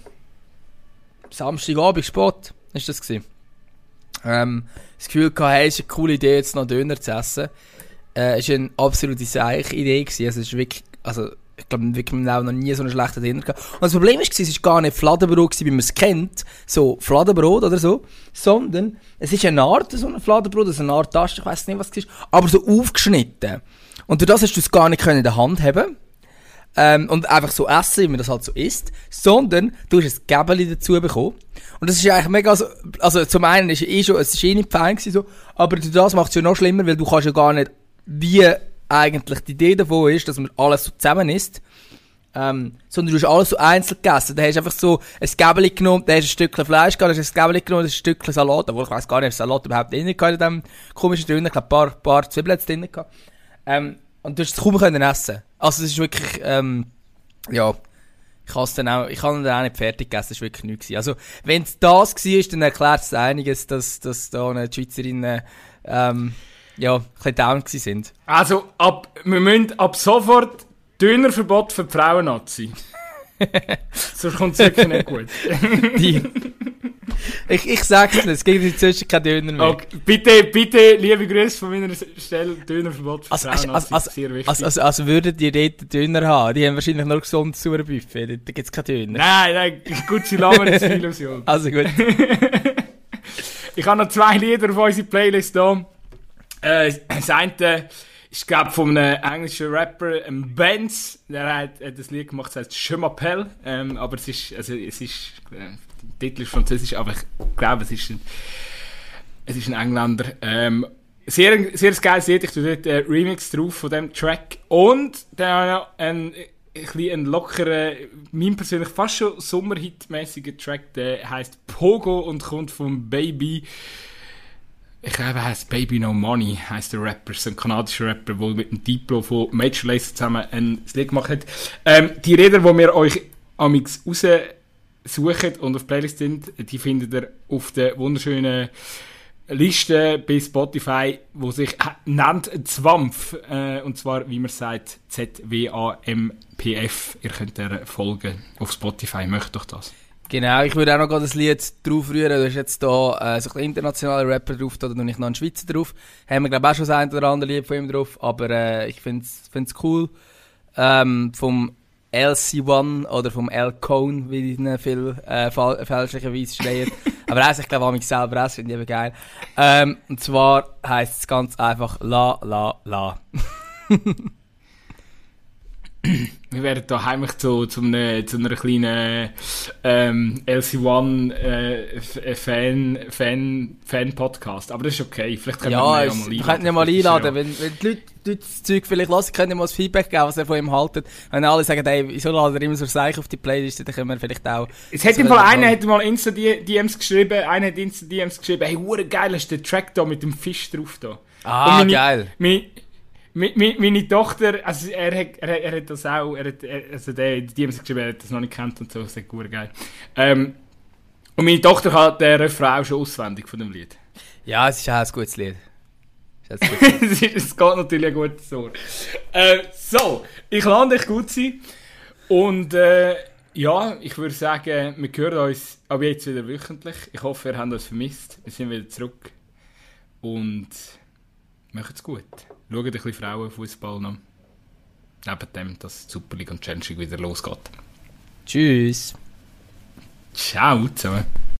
Samstagabend, Sport, ist das gewesen. Ähm, das Gefühl gehabt, hey, es ist eine coole Idee, jetzt noch Döner zu essen. Äh, es war eine absolute Seich-Idee also es ist wirklich, also, ich glaube, wirklich Leben noch nie so einen schlechten Döner gehabt. Und das Problem war, es war gar nicht Fladenbrot wie man es kennt, so Fladenbrot oder so, sondern es ist eine Art, so ein Fladenbrot, also eine Art Taste, ich weiß nicht, was es ist, aber so aufgeschnitten. Und durch das hast du es gar nicht in der Hand haben ähm, und einfach so essen, wie man das halt so isst, sondern du hast ein Gäbeli dazu bekommen. Und das ist eigentlich mega so, also zum einen ist ja eh schon, es ist eh nicht fein gewesen, so, aber durch das macht es ja noch schlimmer, weil du kannst ja gar nicht, wie eigentlich die Idee davon ist, dass man alles so zusammen isst, ähm, sondern du hast alles so einzeln gegessen. Da hast du einfach so ein Gäbeli genommen, da hast du ein Stückchen Fleisch gehabt, da hast du ein Gäbeli genommen, da hast du ein Stückchen Salat, obwohl ich weiß gar nicht, ob Salat überhaupt drin gehabt in diesem komischen Döner, ich glaube, ein paar, paar Zwiebeln hat's drin gehabt. Ähm, und du hast es kaum können essen. Also es ist wirklich, ähm, ja, ich habe dann auch, ich habe dann auch nicht fertig gegessen, das war wirklich nichts. Also, wenn es das war, dann erklärt es einiges, dass, dass da eine Schweizerinnen, ähm, ja, ein bisschen down sind. Also, ab, wir müssen ab sofort Dönerverbot für die Frauen-Nazi. Sonst kommt es wirklich nicht gut. Die, ich, ich sag's dir, es gibt inzwischen keinen Döner mehr. Okay, bitte, bitte, liebe Grüße von meiner Stelle, Dönerverbot für Also, Frauen. also, also, sehr wichtig. also, also, also würden die dort Döner haben? Die haben wahrscheinlich nur gesund zu einem Buffet, da da gibt's keinen Döner. nein, nein, gut, sie lassen eine Illusion. Also gut. Ich habe noch zwei Lieder auf unserer Playlist hier. Äh, das eine ist, glaube von einem englischen Rapper, ähm, Benz. Der hat, hat das Lied gemacht, das heißt Je m'appelle. Ähm, aber es ist, also, es ist, äh, der Titel ist französisch, aber ich glaube, es ist ein, es ist ein Engländer. Ähm, sehr, sehr geiles Lied, ich tue dort einen Remix drauf von dem Track. Und dann habe ich noch einen, ein bisschen einen lockeren, mein persönlich fast schon Sommerhit-mäßigen Track, der heißt Pogo und kommt vom Baby. Ich glaube, heißt Baby No Money, heißt der Rapper. So ein kanadischer Rapper, der mit dem Diplo von Major Lazer zusammen ein Lied gemacht hat. Ähm, die Lieder, die wir euch amix raussuchen und auf Playlist sind, die findet ihr auf der wunderschönen Liste bei Spotify, wo sich äh, nennt Zwampf. Äh, und zwar, wie man sagt, Z-W-A-M-P-F. Ihr könnt der folgen auf Spotify. Möchte doch das. Genau, ich würde auch noch gerade das Lied drauf rühren. Du hast jetzt hier äh, so ein internationaler Rapper drauf, da noch nicht noch einen Schweizer drauf. Haben wir, glaube ich, auch schon das ein oder andere Lied von ihm drauf. Aber äh, ich finde es cool. Ähm, vom LC1 oder vom L Cone, wie ihn viel äh, fal- fälschlicherweise schreien. Aber er ich glaube, mich selber auch, das finde ich eben geil. Ähm, und zwar heisst es ganz einfach La La La. wir werden da heimlich zu, zu, einer, zu einer kleinen ähm, LC1 äh, Fan, Fan, Fan Podcast. Aber das ist okay. Vielleicht können Ja, wir ihn ja mal wir könnten ihn mal ja- einladen. Wenn, wenn die Leute, die Leute das Zeug vielleicht hören, können wir mal das Feedback geben, was er von ihm haltet. Wenn alle sagen, ey, wieso ladet er immer so Seich auf die Playlist, dann können wir vielleicht auch... Es hat im Fall einer mal- hat mal Insta-DMs geschrieben, einer hat Insta-DMs geschrieben, hey, geil, ist der Track da mit dem Fisch drauf da. Ah, meine- geil. Meine, meine, Tochter, also er hat, er, er hat das auch, er hat, also der, die DMs geschrieben, er hat das noch nicht kennt und so, das ist hure geil. Ähm, und meine Tochter hat den Refrain auch schon auswendig von dem Lied. Ja, es ist auch ein gutes Lied. Es es geht natürlich ein gutes Ohr. Äh, so, ich lande dich gut sein. Und äh, ja, ich würde sagen, wir hören uns ab jetzt wieder wöchentlich. Ich hoffe, ihr habt uns vermisst. Wir sind wieder zurück. Und macht's gut. Schaut ein bisschen Frauenfußball noch. Neben dem, dass die Super League und League wieder losgeht. Tschüss. Ciao zusammen.